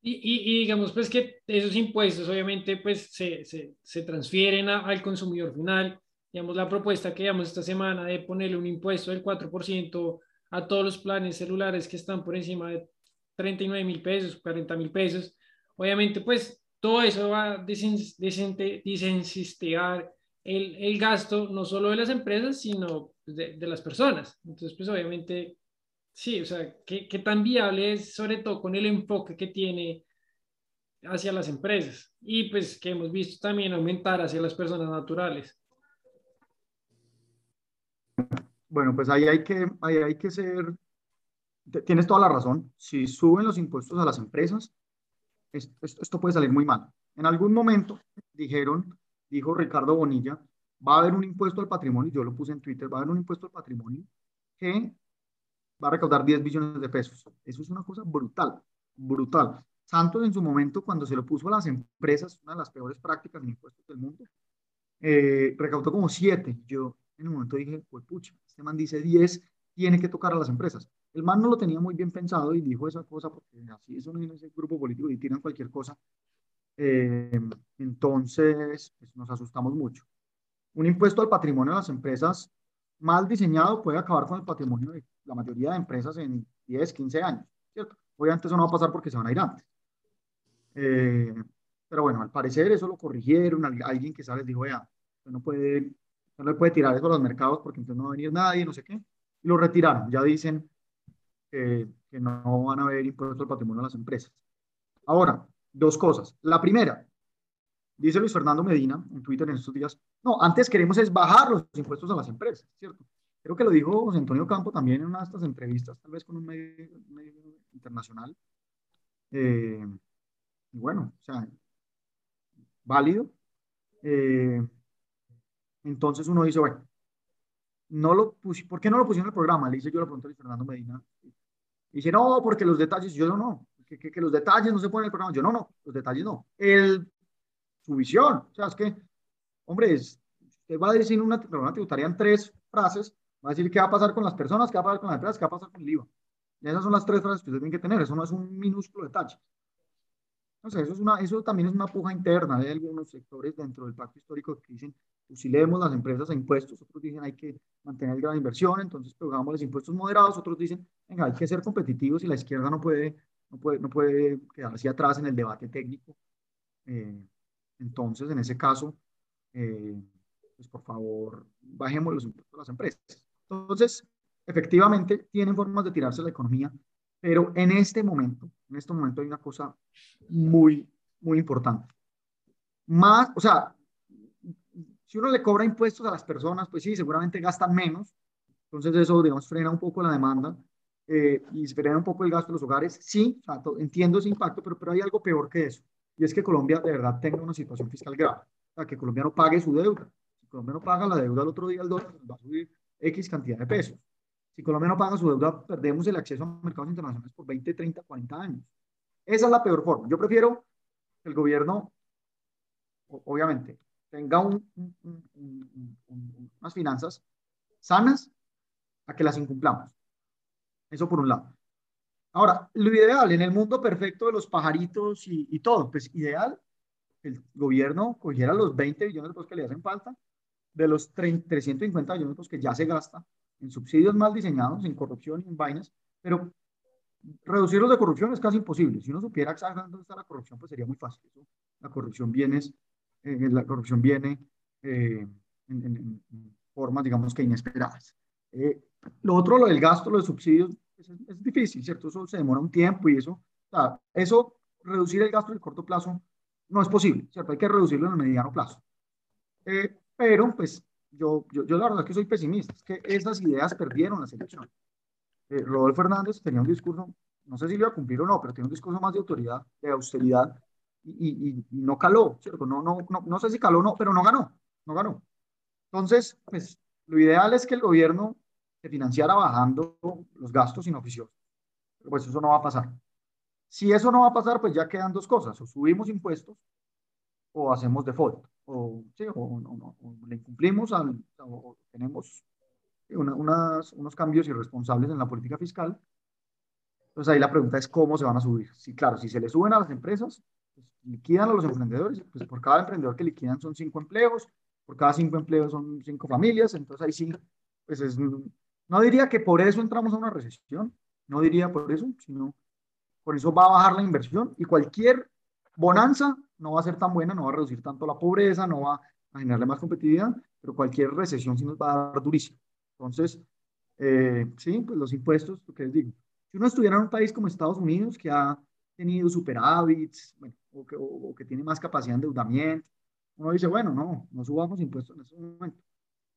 Y, y, digamos, pues que esos impuestos obviamente pues se, se, se transfieren al consumidor final. Digamos, la propuesta que damos esta semana de ponerle un impuesto del 4% a todos los planes celulares que están por encima de 39 mil pesos, 40 mil pesos, Obviamente, pues todo eso va a desinsistear el, el, gasto no solo de las empresas, sino pues, de, de, las personas. Entonces, pues obviamente, sí, o sea, ¿qué, qué tan viable es, sobre todo con el enfoque que tiene hacia las empresas y pues que hemos visto también aumentar hacia las personas naturales. Bueno, pues ahí hay que, ahí hay que ser, tienes toda la razón, si suben los impuestos a las empresas, esto, puede salir muy mal. En algún momento dijeron, dijo Ricardo Bonilla, va a haber un impuesto al patrimonio, yo lo puse en Twitter, va a haber un impuesto al patrimonio que va a recaudar 10 billones de pesos. Eso es una cosa brutal, brutal. Santos en su momento, cuando se lo puso a las empresas, una de las peores prácticas de impuestos del mundo, eh, recaudó como 7. Yo en un momento dije, pues pucha, este man dice 10, tiene que tocar a las empresas. El man no lo tenía muy bien pensado y dijo esa cosa porque así es el grupo político y tiran cualquier cosa. Eh, entonces, pues, nos asustamos mucho. Un impuesto al patrimonio de las empresas mal diseñado puede acabar con el patrimonio de la mayoría de empresas en 10, 15 años, ¿cierto? Obviamente eso no va a pasar porque se van a ir antes. Eh, pero bueno, al parecer eso lo corrigieron, alguien que sabe dijo, vea, no puede, no le puede tirar eso a los mercados porque entonces no va a venir nadie, no sé qué. Y lo retiraron, ya dicen, que, no van a haber impuestos al patrimonio de las empresas. Ahora, dos cosas. La primera, dice Luis Fernando Medina en Twitter en estos días, no, antes queremos es bajar los impuestos a las empresas, ¿cierto? Creo que lo dijo José Antonio Campo también en una de estas entrevistas, tal vez con un medio, internacional. Eh, bueno, o sea, válido. Eh, entonces uno dice, bueno, no lo ¿por qué no lo pusieron en el programa? Le hice yo la pregunta a Fernando Medina y dice, no, porque los detalles, yo no, no, que, que, los detalles no se ponen en el programa. Yo no, no, los detalles no. El, su visión, o sea, es que, hombre, es, usted va a decir una programa tributaria en tres frases, va a decir qué va a pasar con las personas, qué va a pasar con las empresas, qué va a pasar con el IVA. Y esas son las tres frases que usted tiene que tener, eso no es un minúsculo detalle. Sé, eso, es una, eso también es una puja interna de algunos sectores dentro del pacto histórico que dicen, fusilemos las empresas a impuestos, otros dicen hay que mantener gran inversión, entonces pongamos los impuestos moderados, otros dicen, venga, hay que ser competitivos y la izquierda no puede, no puede, no puede quedarse atrás en el debate técnico. Eh, entonces, en ese caso, eh, pues por favor, bajemos los impuestos a las empresas. Entonces, efectivamente, tienen formas de tirarse la economía, pero en este momento, en este momento hay una cosa muy, muy importante. Más, o sea, si uno le cobra impuestos a las personas, pues sí, seguramente gastan menos. Entonces eso, digamos, frena un poco la demanda eh, y frena un poco el gasto de los hogares. Sí, entiendo ese impacto, pero, pero hay algo peor que eso. Y es que Colombia de verdad tenga una situación fiscal grave. O sea, que Colombia no pague su deuda. Si Colombia no paga la deuda el otro día, el dólar va a subir X cantidad de pesos. Si Colombia no paga su deuda, perdemos el acceso a mercados internacionales por 20, 30, 40 años. Esa es la peor forma. Yo prefiero que el gobierno, obviamente, tenga unas finanzas sanas a que las incumplamos. Eso por un lado. Ahora, lo ideal en el mundo perfecto de los pajaritos y, todo, pues ideal, el gobierno cogiera los 20 billones de pesos que le hacen falta, de los 350 billones de pesos que ya se gasta en subsidios mal diseñados, en corrupción y en vainas, pero reducirlos de corrupción es casi imposible. Si uno supiera exactamente dónde está la corrupción, pues sería muy fácil. La corrupción viene eh, la corrupción viene eh, en, formas, digamos que inesperadas. Eh, lo otro, lo del gasto, lo de subsidios, pues, es, difícil, ¿cierto? Eso se demora un tiempo y eso, o sea, eso, reducir el gasto en el corto plazo no es posible, ¿cierto? Hay que reducirlo en el mediano plazo. pero, pues, yo, yo, yo, la verdad es que soy pesimista, es que esas ideas perdieron la selección. Rodolfo Fernández tenía un discurso no sé si lo iba a cumplir o no, pero tiene un discurso más de autoridad, de austeridad, y, no caló. No, no, no, no sé si caló o no, pero no ganó, no ganó. Entonces, pues lo ideal es que el gobierno se financiara bajando los gastos inoficiosos, pero pues eso no va a pasar. Si eso no va a pasar, pues ya quedan dos cosas, o subimos impuestos o hacemos default, o, o, le incumplimos, al, o tenemos unos cambios irresponsables en la política fiscal. Entonces ahí la pregunta es cómo se van a subir. Sí, claro, si se le suben a las empresas, pues, liquidan a los emprendedores, pues por cada emprendedor que liquidan son cinco empleos, por cada cinco empleos son cinco familias, entonces ahí sí, pues es, no diría que por eso entramos a una recesión, no diría por eso, sino por eso va a bajar la inversión y cualquier bonanza no va a ser tan buena, no va a reducir tanto la pobreza, no va a generarle más competitividad, pero cualquier recesión sí nos va a dar durísimo. Entonces, eh, sí, pues los impuestos, lo que les digo. Si uno estuviera en un país como Estados Unidos, que ha tenido superávits, o, que, o, que, tiene más capacidad de endeudamiento, uno dice, bueno, no, no subamos impuestos en ese momento.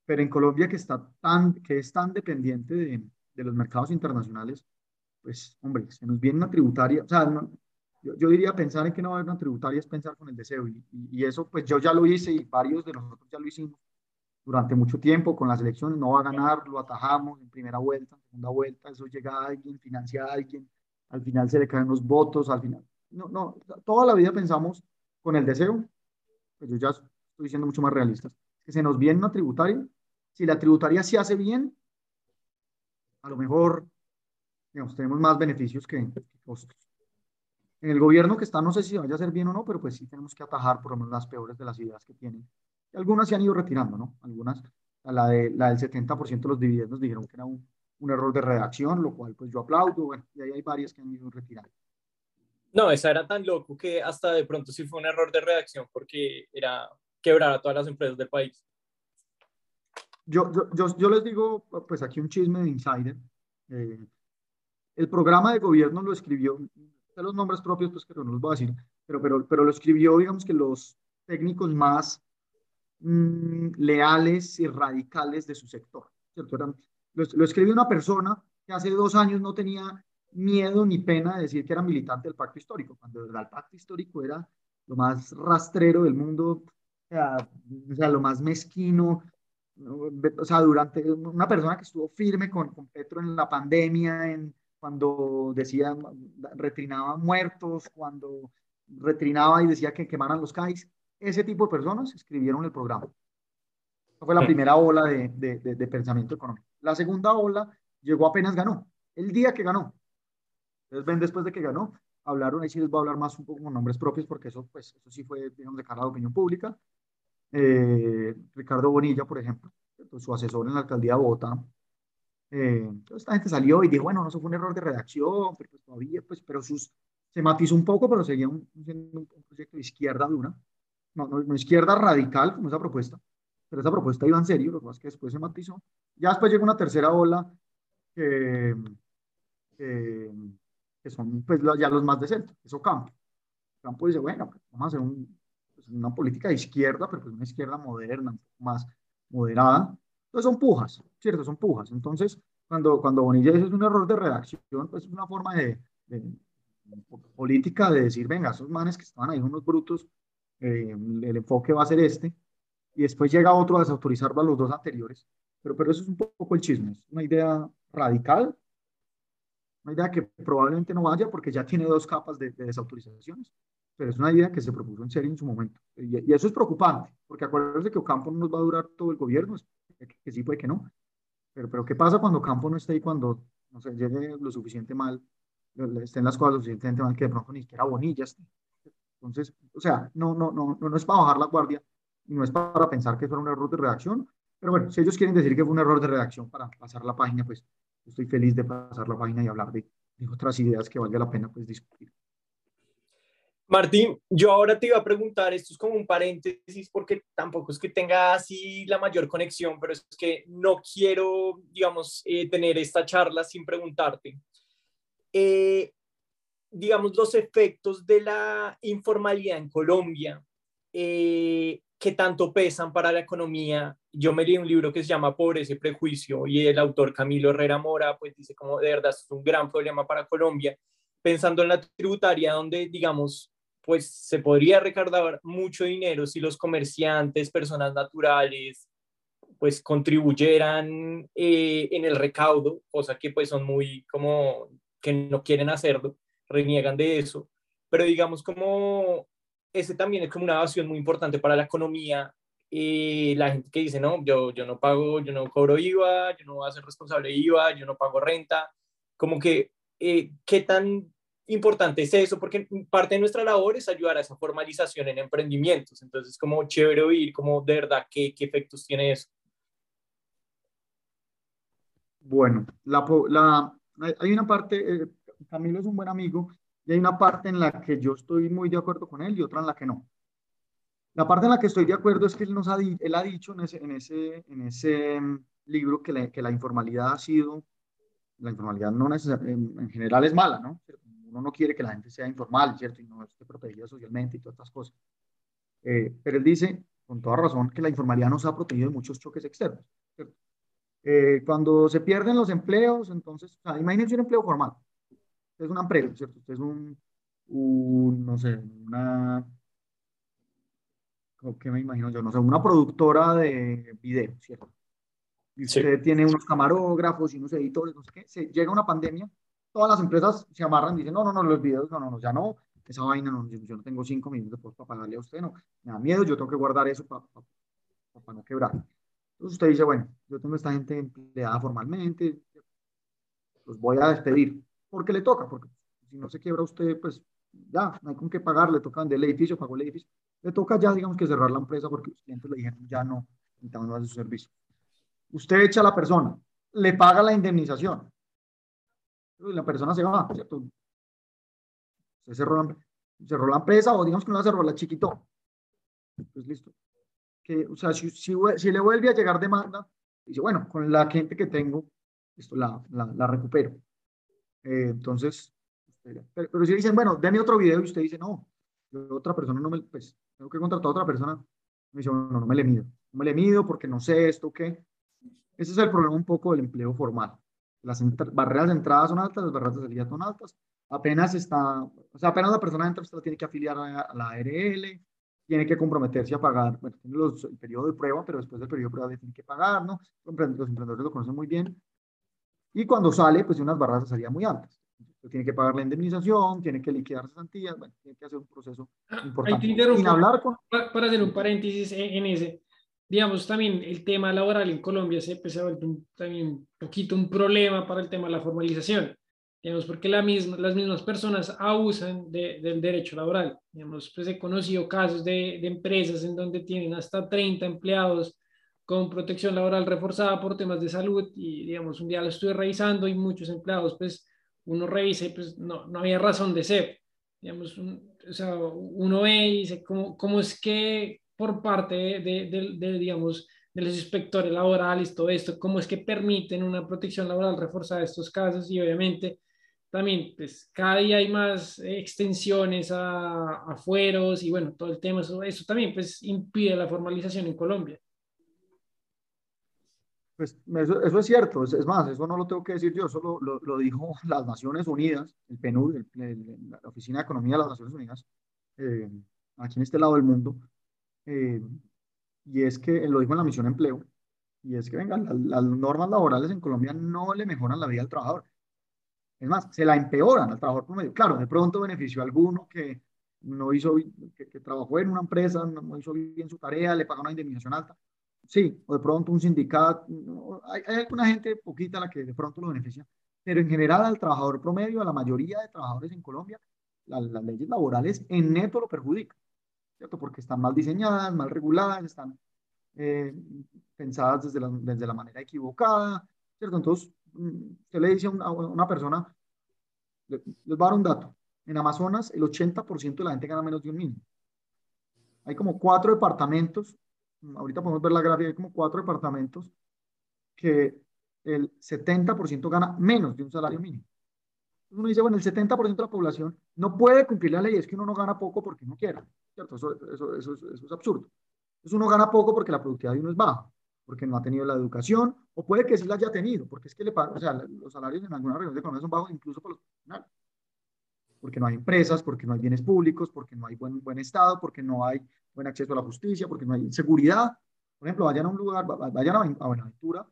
Pero en Colombia, que, está tan, que es tan dependiente de, de los mercados internacionales, pues, hombre, se nos viene una tributaria, o sea, yo, yo, diría pensar en que no va a haber una tributaria es pensar con el deseo, y, y, eso, pues yo ya lo hice y varios de nosotros ya lo hicimos durante mucho tiempo con las elecciones, no va a ganar, lo atajamos en primera vuelta, en segunda vuelta, eso llega a alguien, financia a alguien, al final se le caen los votos, al final, no, no, toda la vida pensamos con el deseo, pues yo ya estoy diciendo mucho más realistas, que se nos viene una tributaria, si la tributaria se hace bien, a lo mejor digamos, tenemos más beneficios que, costos. En el gobierno que está, no sé si vaya a ser bien o no, pero pues sí tenemos que atajar por lo menos las peores de las ideas que tienen. Y algunas se han ido retirando, ¿no? Algunas, la, de, la del 70% de los dividendos dijeron que era un, un, error de redacción, lo cual pues yo aplaudo, bueno, y ahí hay varias que han ido retirando. No, esa era tan loco que hasta de pronto sí fue un error de redacción porque era quebrar a todas las empresas del país. Yo, yo, yo, yo les digo, pues aquí un chisme de insider. Eh, el programa de gobierno lo escribió, de los nombres propios, pues que no los voy a decir, pero, pero, pero lo escribió, digamos que los técnicos más mm, leales y radicales de su sector. ¿cierto? Lo, lo, escribió una persona que hace dos años no tenía miedo ni pena de decir que era militante del pacto histórico, cuando de verdad el pacto histórico era lo más rastrero del mundo, o sea, lo más mezquino, o sea, durante una persona que estuvo firme con, con Petro en la pandemia, en cuando decía, retrinaba muertos, cuando retrinaba y decía que quemaran los CAIs. Ese tipo de personas escribieron el programa. Fue la primera ola de, de, pensamiento económico. La segunda ola llegó apenas ganó, el día que ganó. Ustedes ven después de que ganó, hablaron, ahí sí les voy a hablar más un poco con nombres propios, porque eso, pues, eso sí fue, digamos, de cara a la opinión pública. Eh, Ricardo Bonilla, por ejemplo, su asesor en la alcaldía de Bogotá, eh, esta gente salió y dijo, bueno, no, eso fue un error de redacción, pero pues todavía, pues, pero sus, se matizó un poco, pero seguía un, un, proyecto de izquierda dura, no, no, izquierda radical como esa propuesta, pero esa propuesta iba en serio, lo que pasa es que después se matizó. Ya después llegó una tercera ola que, que son pues ya los más decentes, eso Campo. Campo dice, bueno, pues, vamos a hacer un, pues, una política de izquierda, pero pues una izquierda moderna, un poco más moderada, entonces son pujas, ¿cierto? Son pujas. Entonces, cuando, cuando Bonilla dice es un error de redacción, pues es una forma de, política de decir, venga, esos manes que estaban ahí, unos brutos, eh, el enfoque va a ser este, y después llega otro a desautorizarlo a los dos anteriores. Pero, pero eso es un poco el chisme, es una idea radical, una idea que probablemente no vaya porque ya tiene dos capas de, de desautorizaciones, pero es una idea que se propuso en serio en su momento. Y, y, eso es preocupante, porque acuérdense que Ocampo no nos va a durar todo el gobierno, que sí, puede que no. Pero, pero ¿qué pasa cuando Campo no esté y cuando, no sé, llegue lo suficiente mal, estén las cosas lo suficientemente mal que de pronto ni siquiera Bonilla esté? Entonces, o sea, no, no, no, no es para bajar la guardia y no es para pensar que fue un error de redacción, pero bueno, si ellos quieren decir que fue un error de redacción para pasar la página, pues estoy feliz de pasar la página y hablar de, de otras ideas que valga la pena pues discutir. Martín, yo ahora te iba a preguntar, esto es como un paréntesis porque tampoco es que tenga así la mayor conexión, pero es que no quiero, digamos, eh, tener esta charla sin preguntarte. Eh, digamos, los efectos de la informalidad en Colombia, eh, que tanto pesan para la economía. Yo me leí un libro que se llama Pobreza y Prejuicio y el autor Camilo Herrera Mora, pues dice como de verdad es un gran problema para Colombia pensando en la tributaria, donde, digamos, pues se podría recargar mucho dinero si los comerciantes, personas naturales, pues contribuyeran eh, en el recaudo, cosa que pues son muy como que no quieren hacerlo, reniegan de eso, pero digamos como ese también es como una evasión muy importante para la economía. la gente que dice, no, yo, yo no pago, yo no cobro IVA, yo no voy a ser responsable de IVA, yo no pago renta, como que, eh, ¿qué tan importante es eso? Porque parte de nuestra labor es ayudar a esa formalización en emprendimientos. Entonces, como chévere oír, como de verdad, ¿qué, qué efectos tiene eso? Bueno, la, la, hay una parte, eh, Camilo es un buen amigo, y hay una parte en la que yo estoy muy de acuerdo con él y otra en la que no. La parte en la que estoy de acuerdo es que él, nos ha, él ha dicho en ese, en ese, en ese mm, libro que la, que la informalidad ha sido, la informalidad no en, en, general es mala, ¿no? Uno no quiere que la gente sea informal, ¿cierto? Y no esté protegida socialmente y todas estas cosas. Eh, pero él dice, con toda razón, que la informalidad nos ha protegido de muchos choques externos. Eh, cuando se pierden los empleos, entonces, o sea, imagínense un empleo formal es una empresa, ¿cierto? Usted es un, un no sé, una, ¿qué me imagino yo? No sé, una productora de video, ¿cierto? Y usted tiene unos camarógrafos y unos editores, no sé qué, se llega una pandemia, todas las empresas se amarran y dicen, no, no, no, los videos, no, no, no, ya no, esa vaina, no, yo, no tengo cinco minutos para pagarle a usted, no, me da miedo, yo tengo que guardar eso para, para no quebrar. Entonces usted dice, bueno, yo tengo esta gente empleada formalmente, los voy a despedir porque le toca, porque si no se quiebra usted, pues ya, no hay con qué pagar, le toca vender el edificio, pagó el edificio, le toca ya, digamos que cerrar la empresa porque los clientes le dijeron, ya no, necesitamos más de su servicio. Usted echa a la persona, le paga la indemnización, y la persona se va, ¿cierto? Se cerró la, cerró la empresa o digamos que no la cerró, la chiquitó. Pues listo. Que, o sea, si, si, le vuelve a llegar demanda, dice, bueno, con la gente que tengo, esto la, la recupero. Eh, entonces, pero, si dicen, bueno, deme otro video y usted dice, no, otra persona no me, pues, tengo que contratar a otra persona, me dice, bueno, no me le mido, no me le mido porque no sé esto, ¿qué? Ese es el problema un poco del empleo formal. Las barreras de entrada son altas, las barreras de salida son altas. Apenas está, o sea, apenas la persona entra, usted tiene que afiliar a, la ARL, tiene que comprometerse a pagar, bueno, tiene los, el periodo de prueba, pero después del periodo de prueba tiene que pagar, ¿no? Los emprendedores lo conocen muy bien. Y cuando sale, pues unas barras de salida muy altas. tiene que pagar la indemnización, tiene que liquidar cesantías, bueno, tiene que hacer un proceso ah, importante. Sin hablar con... Para hacer un paréntesis en ese, digamos, también el tema laboral en Colombia se, pues, ha vuelto un, también un poquito un problema para el tema de la formalización, digamos, porque la misma, las mismas personas abusan de, del derecho laboral. Digamos, pues he conocido casos de, de empresas en donde tienen hasta 30 empleados con protección laboral reforzada por temas de salud y, digamos, un día lo estuve revisando y muchos empleados, pues, uno revisa y pues no, no había razón de ser. Digamos, o sea, uno ve y dice, ¿cómo, cómo es que por parte de, de, digamos, de los inspectores laborales, todo esto, cómo es que permiten una protección laboral reforzada en estos casos y obviamente también, pues cada día hay más extensiones a, a fueros y bueno, todo el tema, eso, eso también pues impide la formalización en Colombia. Pues eso, es cierto, es, más, eso no lo tengo que decir yo, eso lo, lo, dijo las Naciones Unidas, el PNUD, la Oficina de Economía de las Naciones Unidas, eh, aquí en este lado del mundo, eh, y es que lo dijo en la misión empleo, y es que, venga, las normas laborales en Colombia no le mejoran la vida al trabajador. Es más, se la empeoran al trabajador promedio. Claro, de pronto benefició a alguno que no hizo, que, que trabajó en una empresa, no hizo bien su tarea, le pagó una indemnización alta, sí, o de pronto un sindicato, hay, alguna gente poquita la que de pronto lo beneficia, pero en general al trabajador promedio, a la mayoría de trabajadores en Colombia, las leyes laborales en neto lo perjudican, ¿cierto? Porque están mal diseñadas, mal reguladas, están eh, pensadas desde la, desde la manera equivocada, ¿cierto? Entonces, mm, usted le dice a una, una persona, les voy a dar un dato, en Amazonas el 80% de la gente gana menos de un mínimo. Hay como cuatro departamentos ahorita podemos ver la gráfica, hay como cuatro departamentos que el 70% gana menos de un salario mínimo. Uno dice, bueno, el 70% de la población no puede cumplir la ley, es que uno no gana poco porque no quiere, ¿cierto? Eso, es absurdo. Entonces uno gana poco porque la productividad de uno es baja, porque no ha tenido la educación, o puede que sí la haya tenido, porque es que le pagan, o sea, los salarios en algunas regiones de economía son bajos incluso por los profesionales. porque no hay empresas, porque no hay bienes públicos, porque no hay buen estado, porque no hay buen acceso a la justicia, porque no hay seguridad. Por ejemplo, vayan a un lugar, vayan a Buenaventura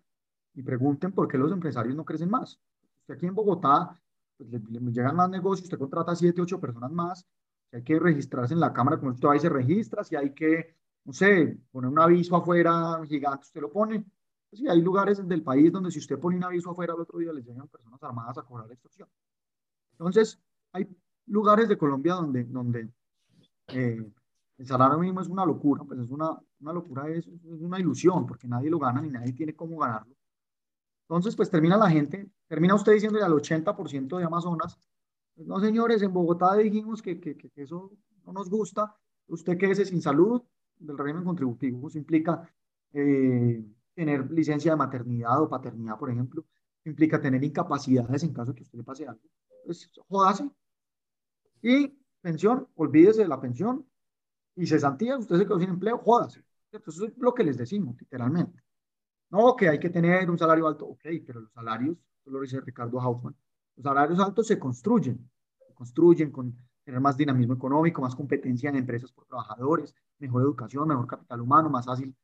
y pregunten por qué los empresarios no crecen más. aquí en Bogotá pues, le, llegan más negocios, usted contrata a 7, 8 personas más, si hay que registrarse en la cámara, como usted va se registra, si hay que, no sé, poner un aviso afuera gigante, usted lo pone. Pues, sí, hay lugares del país donde si usted pone un aviso afuera, el otro día les llegan personas armadas a cobrar extorsión. Entonces, hay lugares de Colombia donde, donde eh, el salario mínimo es una locura, pues es una, una locura, es, una ilusión, porque nadie lo gana ni nadie tiene cómo ganarlo. Entonces, pues termina la gente, termina usted diciéndole al 80% de Amazonas, pues, no señores, en Bogotá dijimos que, que, eso no nos gusta, usted quédese sin salud del régimen contributivo, eso implica eh, tener licencia de maternidad o paternidad, por ejemplo, implica tener incapacidades en caso de que usted le pase algo. Pues jodase. Y pensión, olvídese de la pensión y cesantía, usted se quedó sin empleo, jódase. Eso es lo que les decimos, literalmente. No, que hay que tener un salario alto, ok, pero los salarios, lo dice Ricardo Hauptmann, los salarios altos se construyen, se construyen con tener más dinamismo económico, más competencia en empresas por trabajadores, mejor educación, mejor capital humano, más, fácil,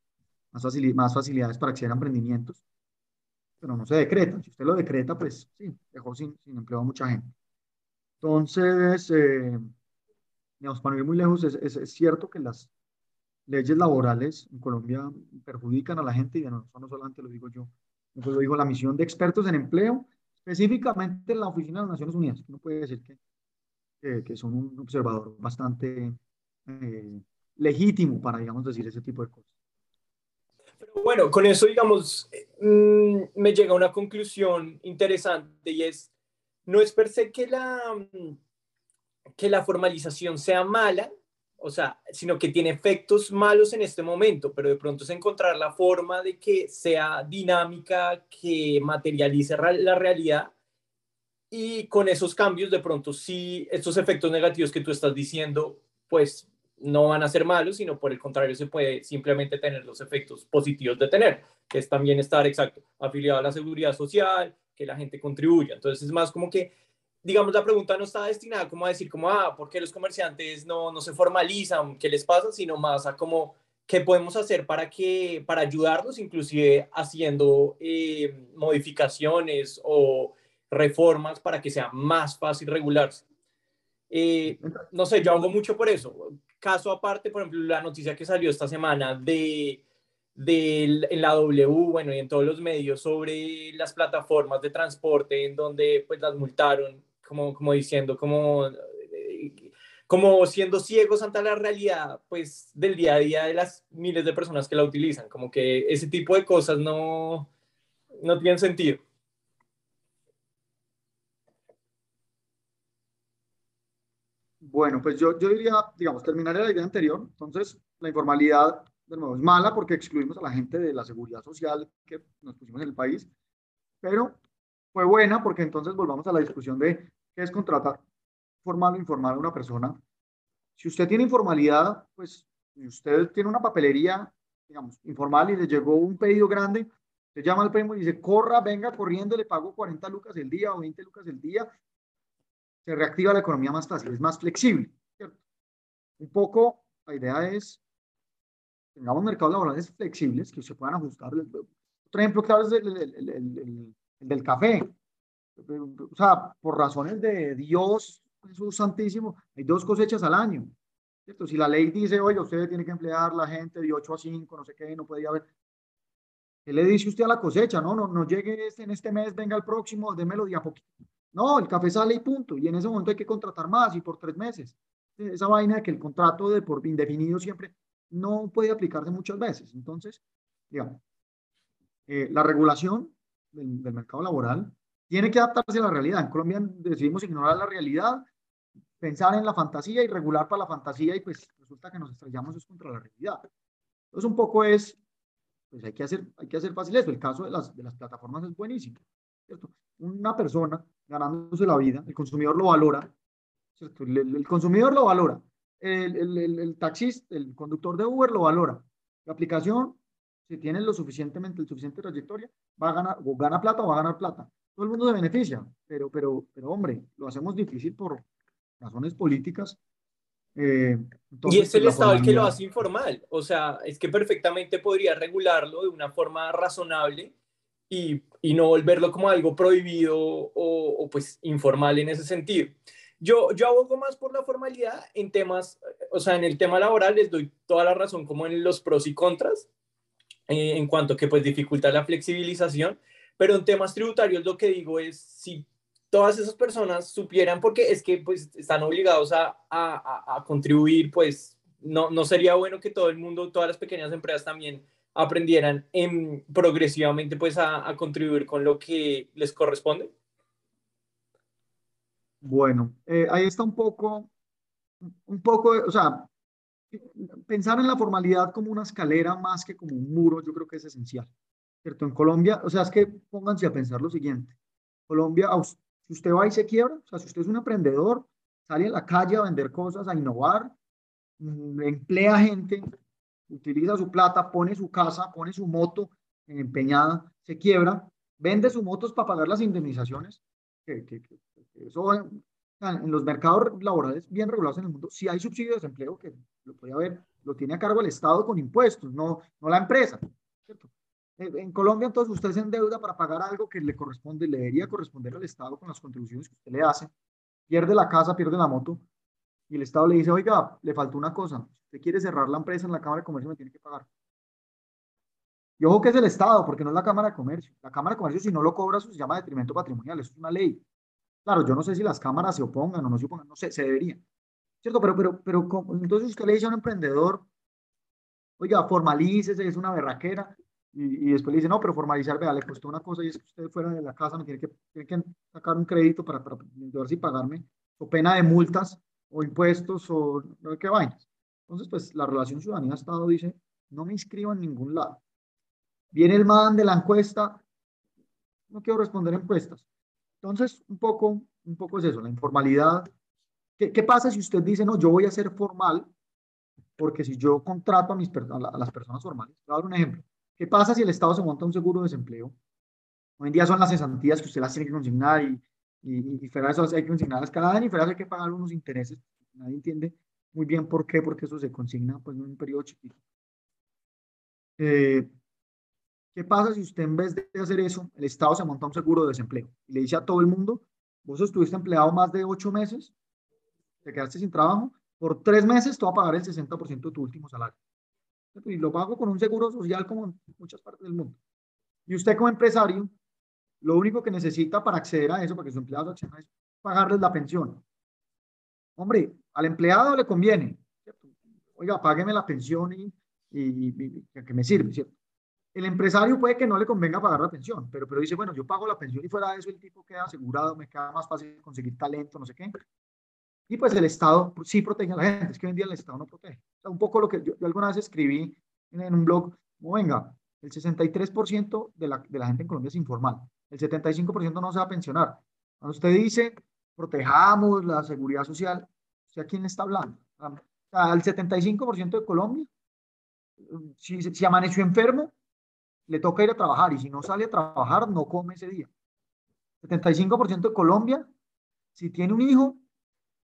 más, más facilidades para acceder a emprendimientos. Pero no se decreta. Si usted lo decreta, pues sí, dejó sin, sin empleo a mucha gente. Entonces, eh, digamos, para ir muy lejos, es, es, cierto que las leyes laborales en Colombia perjudican a la gente y no, no solamente lo digo yo, eso lo digo la misión de expertos en empleo, específicamente en la Oficina de las Naciones Unidas, que uno puede decir que, que, son un observador bastante eh, legítimo para, digamos, decir ese tipo de cosas. Pero bueno, con eso, digamos, mm, me llega a una conclusión interesante y es, no es per se que la que la formalización sea mala, o sea, sino que tiene efectos malos en este momento, pero de pronto es encontrar la forma de que sea dinámica, que materialice la realidad y con esos cambios de pronto sí, estos efectos negativos que tú estás diciendo, pues no van a ser malos, sino por el contrario se puede simplemente tener los efectos positivos de tener, que es también estar exacto, afiliado a la seguridad social, que la gente contribuya. Entonces es más como que digamos, la pregunta no está destinada como a decir como, ah, ¿por qué los comerciantes no, no se formalizan? ¿Qué les pasa? Sino más a como, ¿qué podemos hacer para, que, para ayudarlos, inclusive haciendo eh, modificaciones o reformas para que sea más fácil regularse? Eh, no sé, yo hago mucho por eso. Caso aparte, por ejemplo, la noticia que salió esta semana de, de la W, bueno, y en todos los medios sobre las plataformas de transporte en donde pues las multaron como, como diciendo, como, como siendo ciegos ante la realidad, pues, del día a día de las miles de personas que la utilizan, como que ese tipo de cosas no, no tienen sentido. Bueno, pues yo, yo diría, digamos, terminaré la idea anterior. Entonces, la informalidad, de nuevo, es mala porque excluimos a la gente de la seguridad social que nos pusimos en el país, pero fue buena porque entonces volvamos a la discusión de ¿Qué es contratar formal o informal a una persona? Si usted tiene informalidad, pues usted tiene una papelería, digamos, informal y le llegó un pedido grande, se llama al primo y dice, corra, venga corriendo, le pago 40 lucas el día o 20 lucas el día, se reactiva la economía más fácil, es más flexible. ¿cierto? Un poco, la idea es, tengamos mercados laborales flexibles que se puedan ajustar. Otro ejemplo claro es el del café o sea, por razones de Dios, Jesús Santísimo, hay dos cosechas al año. ¿cierto? Si la ley dice, oye, usted tiene que emplear la gente de 8 a 5, no sé qué, no podía haber. ¿Qué le dice usted a la cosecha? No, no, no llegue este, en este mes, venga el próximo, démelo de a poquito. No, el café sale y punto. Y en ese momento hay que contratar más y por tres meses. Esa vaina de que el contrato de por indefinido siempre no puede aplicarse muchas veces. Entonces, digamos, eh, la regulación del, del mercado laboral tiene que adaptarse a la realidad. En Colombia decidimos ignorar la realidad, pensar en la fantasía y regular para la fantasía y pues resulta que nos estrellamos es contra la realidad. Entonces un poco es, pues hay que hacer, hay que hacer fácil eso. El caso de las, de las plataformas es buenísimo. ¿cierto? Una persona ganándose la vida, el consumidor lo valora, ¿cierto? El, consumidor lo valora, el, el, el, taxista, el conductor de Uber lo valora. La aplicación, si tiene lo suficientemente, el suficiente trayectoria, va a ganar, o gana plata o va a ganar plata todo el mundo se beneficia, pero, pero, pero hombre, lo hacemos difícil por, razones políticas. Eh, y es pues, el Estado el que lo hace informal, o sea, es que perfectamente podría regularlo de una forma razonable y, y no volverlo como algo prohibido o, o, pues informal en ese sentido. Yo, yo abogo más por la formalidad en temas, o sea, en el tema laboral les doy toda la razón como en los pros y contras, eh, en cuanto que pues dificulta la flexibilización, pero en temas tributarios lo que digo es si todas esas personas supieran, porque es que pues están obligados a, a, contribuir, pues no, no sería bueno que todo el mundo, todas las pequeñas empresas también aprendieran en, progresivamente pues a, a, contribuir con lo que les corresponde? Bueno, eh, ahí está un poco, un poco, o sea, pensar en la formalidad como una escalera más que como un muro, yo creo que es esencial. ¿Cierto? En Colombia, o sea, es que pónganse a pensar lo siguiente. Colombia, si usted va y se quiebra, o sea, si usted es un emprendedor, sale a la calle a vender cosas, a innovar, mm, emplea gente, utiliza su plata, pone su casa, pone su moto empeñada, se quiebra, vende sus motos para pagar las indemnizaciones, que, que, que eso en los mercados laborales bien regulados en el mundo, si hay subsidio de desempleo, que lo puede haber, lo tiene a cargo el Estado con impuestos, no, no la empresa. ¿cierto? En Colombia, entonces, usted se endeuda para pagar algo que le corresponde, le debería corresponder al Estado con las contribuciones que usted le hace, pierde la casa, pierde la moto, y el Estado le dice, oiga, le faltó una cosa, usted quiere cerrar la empresa en la Cámara de Comercio, me tiene que pagar. Y ojo que es el Estado, porque no es la Cámara de Comercio. La Cámara de Comercio, si no lo cobra, eso se llama detrimento patrimonial, eso es una ley. Claro, yo no sé si las cámaras se opongan o no se opongan, no sé, se deberían. ¿Cierto? Pero, pero, pero entonces usted le dice a un emprendedor, oiga, formalícese, es una berraquera, y, y, después le dice, no, pero formalizar, vea, le costó una cosa y es que usted fuera de la casa me tiene que, tiene que sacar un crédito para, para ver si pagarme, o pena de multas, o impuestos, o no sé qué vainas. Entonces, pues la relación ciudadanía-Estado dice, no me inscribo en ningún lado. Viene el man de la encuesta, no quiero responder encuestas. Entonces, un poco, un poco es eso, la informalidad. ¿Qué, ¿Qué, pasa si usted dice, no, yo voy a ser formal? Porque si yo contrato a, mis, a, las personas formales, voy a dar un ejemplo. ¿Qué pasa si el Estado se monta un seguro de desempleo? Hoy en día son las cesantías que usted las tiene que consignar y, y, y fuera eso hay que consignarlas cada año y fuera eso hay que pagar unos intereses. Nadie entiende muy bien por qué, porque eso se consigna pues, en un periodo chiquito. Eh, ¿Qué pasa si usted en vez de hacer eso, el Estado se monta un seguro de desempleo y le dice a todo el mundo, vos estuviste empleado más de ocho meses, te quedaste sin trabajo, por tres meses te va a pagar el 60% de tu último salario. Y lo pago con un seguro social como en muchas partes del mundo. Y usted como empresario, lo único que necesita para acceder a eso, para que su empleado acceda es pagarles la pensión. Hombre, al empleado le conviene. Oiga, págueme la pensión y, y, que me sirve, ¿cierto? El empresario puede que no le convenga pagar la pensión, pero, pero dice, bueno, yo pago la pensión y fuera de eso el tipo queda asegurado, me queda más fácil conseguir talento, no sé qué. Y pues el Estado sí protege a la gente, es que hoy en día el Estado no protege. Un poco lo que yo, alguna vez escribí en, un blog, como venga, el 63% de la, de la gente en Colombia es informal, el 75% no se va a pensionar. Cuando usted dice, protejamos la seguridad social, ¿a quién le está hablando? El 75% de Colombia, si, si amaneció enfermo, le toca ir a trabajar y si no sale a trabajar, no come ese día. 75% de Colombia, si tiene un hijo,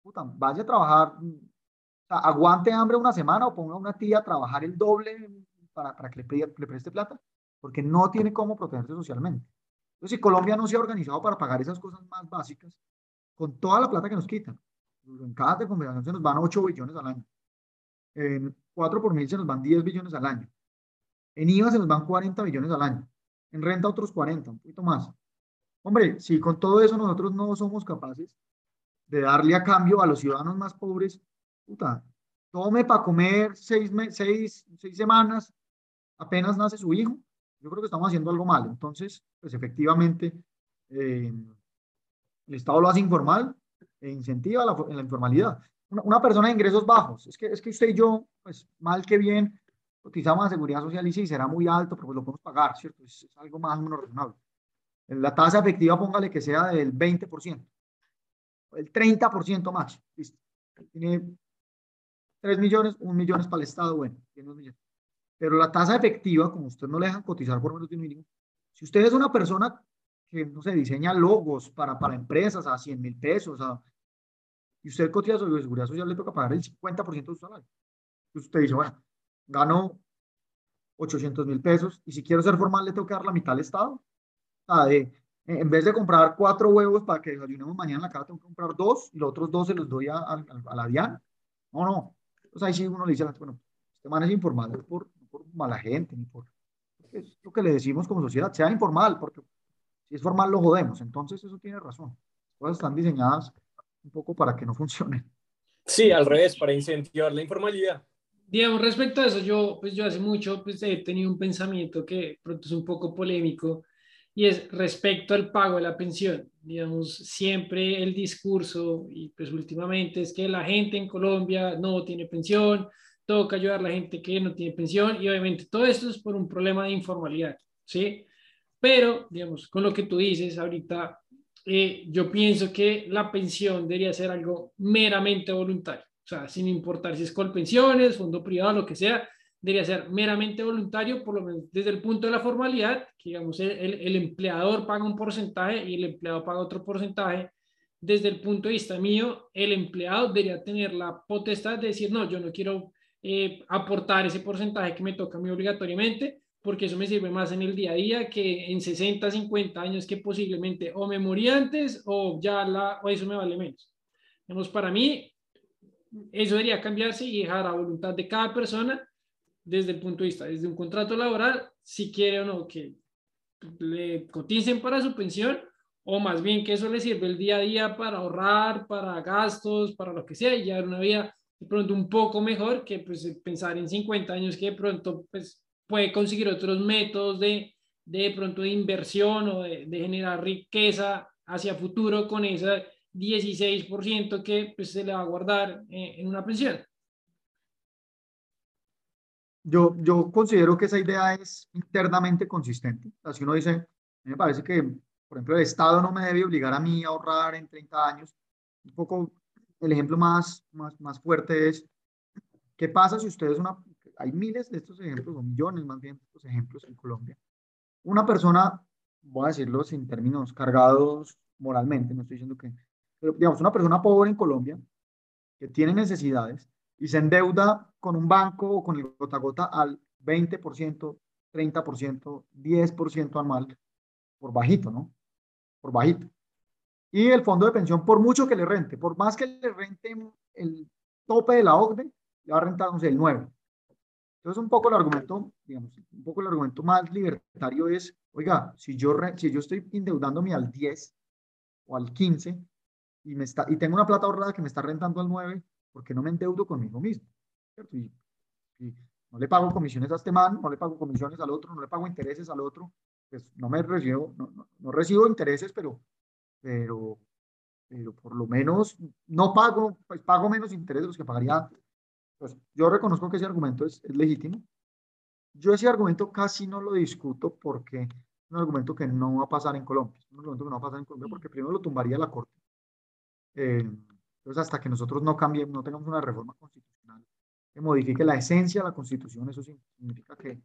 puta, vaya a trabajar, aguante hambre una semana o ponga a una tía a trabajar el doble para, para que le, le, preste plata, porque no tiene cómo protegerse socialmente. Entonces, si Colombia no se ha organizado para pagar esas cosas más básicas, con toda la plata que nos quitan, en cada confederación se nos van 8 billones al año, en 4 por mil se nos van 10 billones al año, en IVA se nos van 40 millones al año. En renta otros 40, un poquito más. Hombre, si con todo eso nosotros no somos capaces de darle a cambio a los ciudadanos más pobres, puta, tome para comer seis, seis, seis semanas, apenas nace su hijo, yo creo que estamos haciendo algo mal. Entonces, pues efectivamente, eh, el Estado lo hace informal e incentiva la, la informalidad. Una, persona de ingresos bajos, es que, es que usted y yo, pues mal que bien, utilizamos la seguridad social y sí, será muy alto, pero pues lo podemos pagar, ¿cierto? Es, algo más o menos razonable. La tasa efectiva, póngale que sea del 20%, el 30% más. Tiene 3 millones, 1 millón es para el Estado, bueno, tiene 2 millones. Pero la tasa efectiva, como usted no le dejan cotizar por menos de un mínimo, si usted es una persona que, no sé, diseña logos para, para empresas a 100 mil pesos, a, y usted cotiza sobre seguridad social, le toca pagar el 50% de su salario. Entonces usted dice, bueno, gano 800 mil pesos y si quiero ser formal le tengo que dar la mitad al Estado. Ah, de, en vez de comprar cuatro huevos para que desayunemos mañana en la casa, tengo que comprar dos y los otros dos se los doy a, a, la DIAN. No, no. Entonces ahí sí uno le dice, bueno, este man es informal, no por, por mala gente, ni por... Es lo que le decimos como sociedad, sea informal, porque si es formal lo jodemos. Entonces eso tiene razón. Las cosas están diseñadas un poco para que no funcionen. Sí, al revés, para incentivar la informalidad. Digamos, respecto a eso, yo, pues yo hace mucho pues, he tenido un pensamiento que pronto es un poco polémico y es respecto al pago de la pensión. Digamos, siempre el discurso y pues últimamente es que la gente en Colombia no tiene pensión, toca ayudar a la gente que no tiene pensión y obviamente todo esto es por un problema de informalidad, ¿sí? Pero, digamos, con lo que tú dices ahorita, eh, yo pienso que la pensión debería ser algo meramente voluntario. O sea, sin importar si es con pensiones, fondo privado, lo que sea, debería ser meramente voluntario, por lo menos desde el punto de la formalidad, que digamos el, el, empleador paga un porcentaje y el empleado paga otro porcentaje. Desde el punto de vista mío, el empleado debería tener la potestad de decir, no, yo no quiero eh, aportar ese porcentaje que me toca a mí obligatoriamente, porque eso me sirve más en el día a día que en 60, 50 años que posiblemente o me morí antes o ya la, o eso me vale menos. Digamos, para mí, eso debería cambiarse y dejar a voluntad de cada persona desde el punto de vista, desde un contrato laboral, si quiere o no que le coticen para su pensión o más bien que eso le sirve el día a día para ahorrar, para gastos, para lo que sea y llevar una vida de pronto un poco mejor que pues pensar en 50 años que de pronto pues puede conseguir otros métodos de de pronto de inversión o de, de generar riqueza hacia futuro con ese 16% que pues, se le va a guardar eh, en una pensión. Yo, yo considero que esa idea es internamente consistente. Así uno dice, me parece que, por ejemplo, el Estado no me debe obligar a mí a ahorrar en 30 años. Un poco el ejemplo más, más, más fuerte es, ¿qué pasa si ustedes una... Hay miles de estos ejemplos, o millones más bien de estos ejemplos en Colombia. Una persona, voy a decirlo sin términos cargados moralmente, no estoy diciendo que... Pero, digamos, una persona pobre en Colombia que tiene necesidades y se endeuda con un banco o con el gota gota al 20%, 30%, 10% anual, por bajito, ¿no? Por bajito. Y el fondo de pensión, por mucho que le rente, por más que le rente el tope de la OCDE, le va a rentar, no sé, el 9. Entonces, un poco el argumento, digamos, un poco el argumento más libertario es, oiga, si yo, si yo estoy endeudándome al 10 o al 15 y, me está, y tengo una plata ahorrada que me está rentando al 9, ¿por qué no me endeudo conmigo mismo? Y, y, no le pago comisiones a este man, no le pago comisiones al otro, no le pago intereses al otro, pues no me recibo, no, no, no recibo intereses, pero pero, pero por lo menos no pago, pues pago menos intereses de los que pagaría antes. Pues yo reconozco que ese argumento es, es legítimo. Yo ese argumento casi no lo discuto porque es un argumento que no va a pasar en Colombia. Es un argumento que no va a pasar en Colombia porque primero lo tumbaría la Corte. Eh, entonces, hasta que nosotros no cambiemos, no tengamos una reforma constitucional que modifique la esencia de la Constitución, eso significa que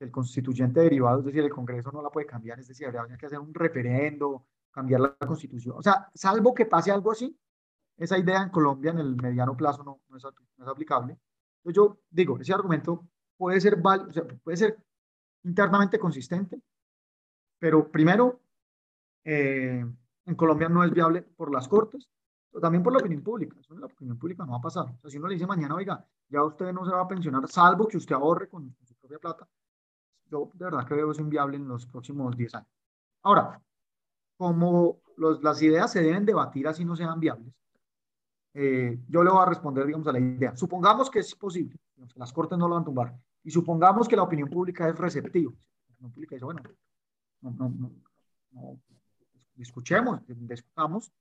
el constituyente derivado, es decir, el Congreso no la puede cambiar, es decir, habría que hacer un referendo, cambiar la constitución. O sea, salvo que pase algo así, esa idea en Colombia en el mediano plazo no, no, es, no es, aplicable. Entonces yo digo, ese argumento puede ser, o sea, puede ser internamente consistente, pero primero, eh, en Colombia no es viable por las cortes, también por la opinión pública. Eso en la opinión pública no va a pasar. O sea, si uno le dice mañana, oiga, ya usted no se va a pensionar, salvo que usted ahorre con, con su propia plata, yo de verdad que veo eso inviable en los próximos 10 años. Ahora, como los, las ideas se deben debatir así no sean viables, eh, yo le voy a responder, digamos, a la idea. Supongamos que es posible, las cortes no lo van a tumbar, y supongamos que la opinión pública es receptiva. La opinión pública dice, bueno, no, no, no, no escuchemos, discutamos.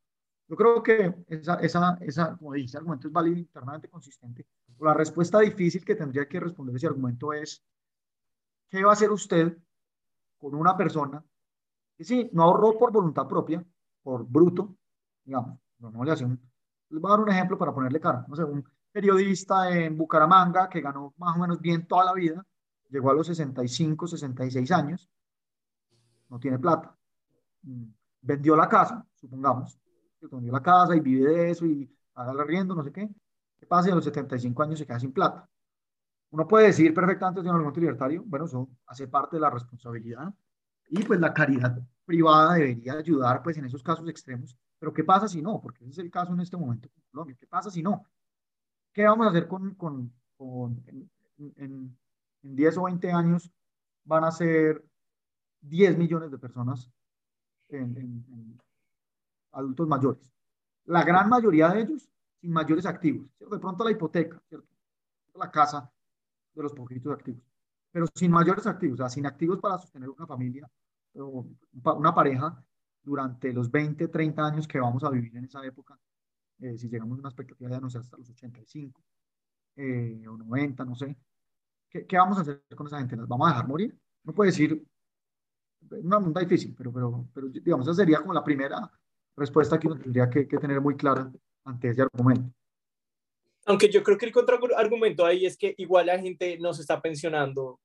Yo creo que esa, esa, esa, como dice, argumento es válido internamente consistente. La respuesta difícil que tendría que responder ese argumento es, ¿qué va a hacer usted con una persona y sí, no ahorró por voluntad propia, por bruto, digamos. No, le hace un, les voy a dar un ejemplo para ponerle cara. No sé, un periodista en Bucaramanga que ganó más o menos bien toda la vida, llegó a los 65, 66 años, no tiene plata. Mm, vendió la casa, supongamos, vendió la casa y vive de eso y paga el arriendo, no sé qué. ¿Qué pasa si a los 75 años se queda sin plata? Uno puede decir perfectamente un argumento libertario, bueno, eso hace parte de la responsabilidad y pues la caridad privada debería ayudar pues en esos casos extremos, pero ¿qué pasa si no? Porque ese es el caso en este momento Colombia. ¿Qué pasa si no? ¿Qué vamos a hacer con, con, en, en, en 10 o 20 años van a ser 10 millones de personas en, adultos mayores. La gran mayoría de ellos sin mayores activos. De pronto la hipoteca, ¿cierto? la casa de los poquitos activos, pero sin mayores activos, o sea, sin activos para sostener una familia o una pareja durante los 20, 30 años que vamos a vivir en esa época, eh, si llegamos a una expectativa de, no sé, hasta los 85 eh, o 90, no sé, ¿qué, ¿qué, vamos a hacer con esa gente? ¿Las vamos a dejar morir? No puede decir, una pregunta difícil, pero, pero, pero digamos, esa sería como la primera respuesta que uno tendría que, que tener muy clara ante ese argumento. Aunque yo creo que el contraargumento ahí es que igual la gente no se está pensionando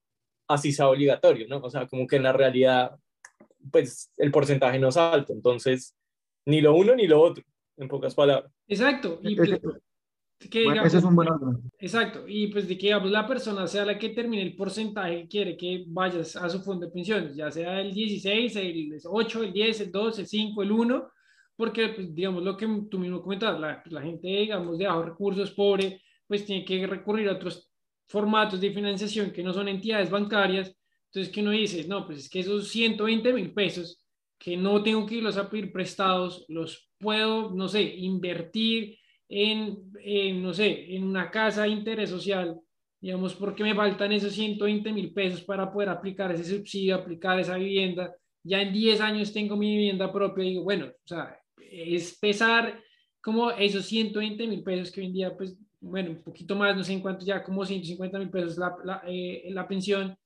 así sea obligatorio, ¿no? O sea, como que en la realidad, pues el porcentaje no es alto, entonces ni lo uno ni lo otro, en pocas palabras. Exacto. Y, ese, que, digamos, bueno, ese es un buen argumento. Exacto. Y pues de que digamos, la persona sea la que termine el porcentaje que quiere que vayas a su fondo de pensiones, ya sea el 16, el 8, el 10, el 2, el 5, el 1, porque, pues, digamos, lo que tú mismo comentabas, la, la gente, digamos, de bajos recursos, pobre, pues tiene que recurrir a otros formatos de financiación que no son entidades bancarias. Entonces, que uno dice, no, pues es que esos 120 mil pesos que no tengo que irlos a pedir prestados, los puedo, no sé, invertir en, en, no sé, en una casa de interés social, digamos, porque me faltan esos 120 mil pesos para poder aplicar ese subsidio, aplicar esa vivienda. Ya en 10 años tengo mi vivienda propia y digo, bueno, o sea, es pesar como esos 120 mil pesos que hoy en día, pues, bueno, un poquito más, no sé en cuánto ya, como 150 mil pesos la, la, eh, la pensión,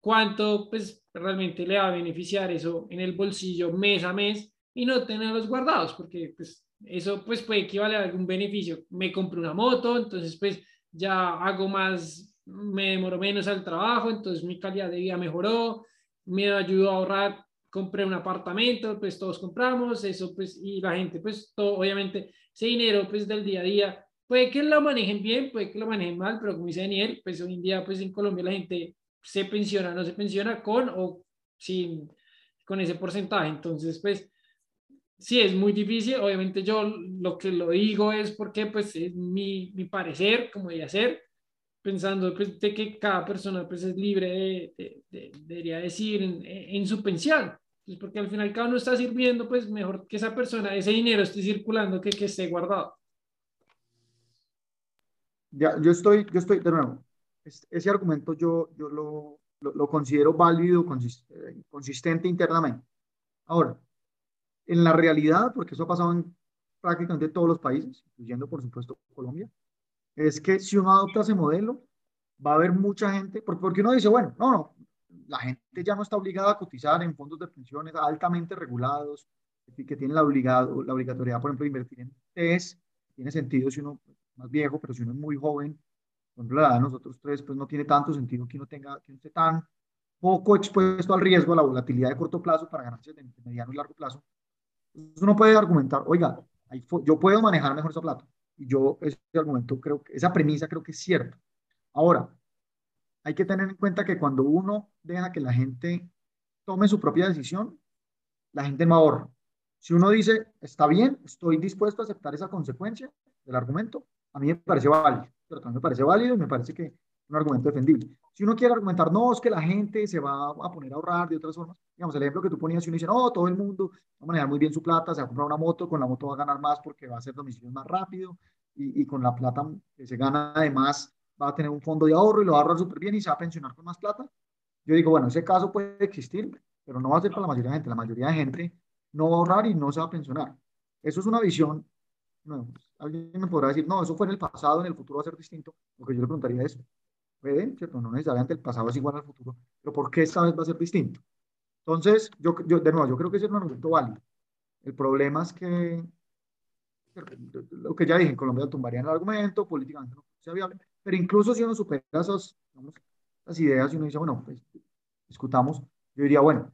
cuánto, pues, realmente le va a beneficiar eso en el bolsillo mes a mes y no tenerlos guardados, porque, pues, eso, pues, puede equivaler a algún beneficio. Me compro una moto, entonces, pues, ya hago más, me demoro menos al trabajo, entonces mi calidad de vida mejoró, me ayudó a ahorrar compré un apartamento, pues todos compramos eso, pues, y la gente, pues, todo, obviamente, ese dinero, pues, del día a día, puede que lo manejen bien, puede que lo manejen mal, pero como dice Daniel, pues, hoy en día, pues, en Colombia la gente se pensiona, no se pensiona con o sin, con ese porcentaje, entonces, pues, sí, es muy difícil, obviamente yo lo que lo digo es porque, pues, es mi, mi parecer, como debería ser, pensando pues, de que cada persona pues, es libre de, de, de debería decir en, en, su pensión. Pues porque al final cada uno está sirviendo, pues mejor que esa persona, ese dinero esté circulando que que esté guardado. Ya, yo estoy, yo estoy, de nuevo, ese argumento yo, yo lo, lo, lo considero válido, consistente internamente. Ahora, en la realidad, porque eso ha pasado en prácticamente todos los países, incluyendo por supuesto Colombia, es que si uno adopta ese modelo, va a haber mucha gente, porque, porque uno dice, bueno, no, no, la gente ya no está obligada a cotizar en fondos de pensiones altamente regulados, que tienen la, obligado, la obligatoriedad, por ejemplo, de invertir en TES, tiene sentido si uno es más viejo, pero si uno es muy joven, por ejemplo, la de nosotros tres, pues no tiene tanto sentido que uno tenga, que uno esté tan poco expuesto al riesgo, a la volatilidad de corto plazo para ganancias de mediano y largo plazo. Entonces uno puede argumentar, oiga, yo puedo manejar mejor esa plata. Y yo ese argumento creo que, esa premisa creo que es cierta. Ahora, hay que tener en cuenta que cuando uno deja que la gente tome su propia decisión, la gente no ahorra. Si uno dice, está bien, estoy dispuesto a aceptar esa consecuencia del argumento, a mí me parece válido, pero también me parece válido y me parece que es un argumento defendible. Si uno quiere argumentar, no, es que la gente se va a poner a ahorrar de otras formas, digamos, el ejemplo que tú ponías, si uno dice, no, todo el mundo va a manejar muy bien su plata, se va a comprar una moto, con la moto va a ganar más porque va a hacer domicilios más rápido y, y con la plata que se gana además va a tener un fondo de ahorro y lo va a ahorrar súper bien y se va a pensionar con más plata. Yo digo, bueno, ese caso puede existir, pero no va a ser para la mayoría de gente. La mayoría de gente no va a ahorrar y no se va a pensionar. Eso es una visión. No, alguien me podrá decir, no, eso fue en el pasado, en el futuro va a ser distinto. Lo que yo le preguntaría es, ¿puede? ¿Cierto? No necesariamente el pasado es igual al futuro, pero ¿por qué esta vez va a ser distinto? Entonces, yo, yo de nuevo, yo creo que ese es un argumento válido. El problema es que, lo que ya dije, en Colombia tumbarían el argumento, políticamente no sea viable, pero incluso si uno supera esas, digamos, las ideas y uno dice, bueno, pues discutamos, yo diría, bueno,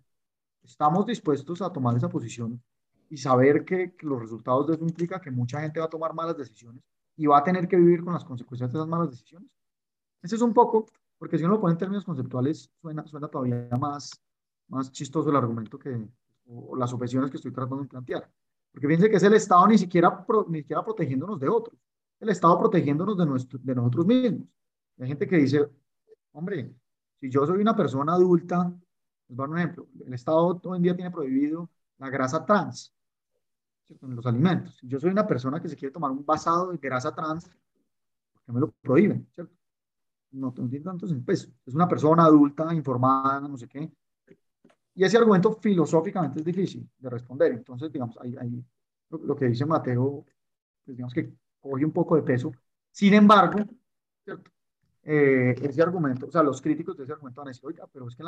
estamos dispuestos a tomar esa posición y saber que, que, los resultados de eso implica que mucha gente va a tomar malas decisiones y va a tener que vivir con las consecuencias de esas malas decisiones. Ese es un poco, porque si uno lo pone en términos conceptuales, suena, suena todavía más, más chistoso el argumento que, o, las objeciones que estoy tratando de plantear. Porque fíjense que es el Estado ni siquiera, ni siquiera protegiéndonos de otros, el Estado protegiéndonos de, nuestro, de nosotros mismos. Hay gente que dice, hombre, si yo soy una persona adulta, les voy a dar un ejemplo, el Estado hoy en día tiene prohibido la grasa trans en los alimentos. Si yo soy una persona que se quiere tomar un basado de grasa trans, ¿por qué me lo prohíben? ¿cierto? No, tiene tantos peso. Es una persona adulta, informada, no sé qué. Y ese argumento filosóficamente es difícil de responder. Entonces, digamos, ahí, ahí lo, que dice Mateo, pues digamos que coge un poco de peso. Sin embargo. Eh, ese argumento, o sea, los críticos de ese argumento van a decir, oiga, pero es que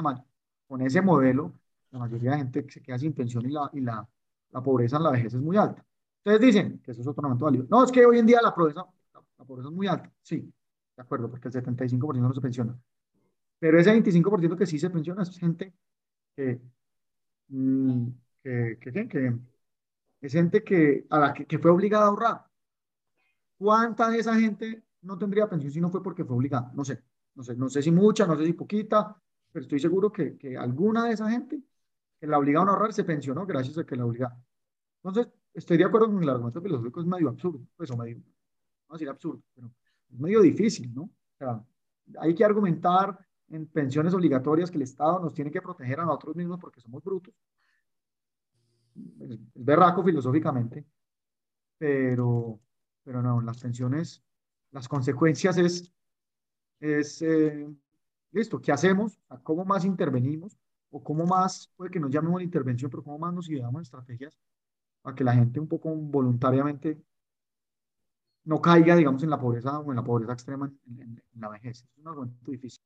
con ese modelo, la mayoría de gente se queda sin pensión y la, y la, la pobreza en la vejez es muy alta. Ustedes dicen que eso es otro argumento válido. No, es que hoy en día la pobreza, la, pobreza es muy alta. Sí, de acuerdo, porque el 75% no se pensiona. Pero ese 25% que sí se pensiona es gente que, mm, que, que, que, es gente que, a la que, que fue obligada a ahorrar. ¿Cuánta de esa gente no tendría pensión si no fue porque fue obligada? No sé, no sé, no sé si mucha, no sé si poquita, pero estoy seguro que, que alguna de esa gente que la obligaron a ahorrar se pensionó gracias a que la obligaron. Entonces, estoy de acuerdo con el argumento filosófico, es medio absurdo, pues, o medio, no decir absurdo, pero es medio difícil, ¿no? O sea, hay que argumentar en pensiones obligatorias que el Estado nos tiene que proteger a nosotros mismos porque somos brutos. Es berraco filosóficamente, pero, pero no, las pensiones, las consecuencias es, es eh, listo, ¿qué hacemos? ¿Cómo más intervenimos? ¿O cómo más, puede que nos llamemos la intervención, pero cómo más nos ideamos estrategias para que la gente un poco voluntariamente no caiga, digamos, en la pobreza o en la pobreza extrema en, la vejez? Es un argumento difícil.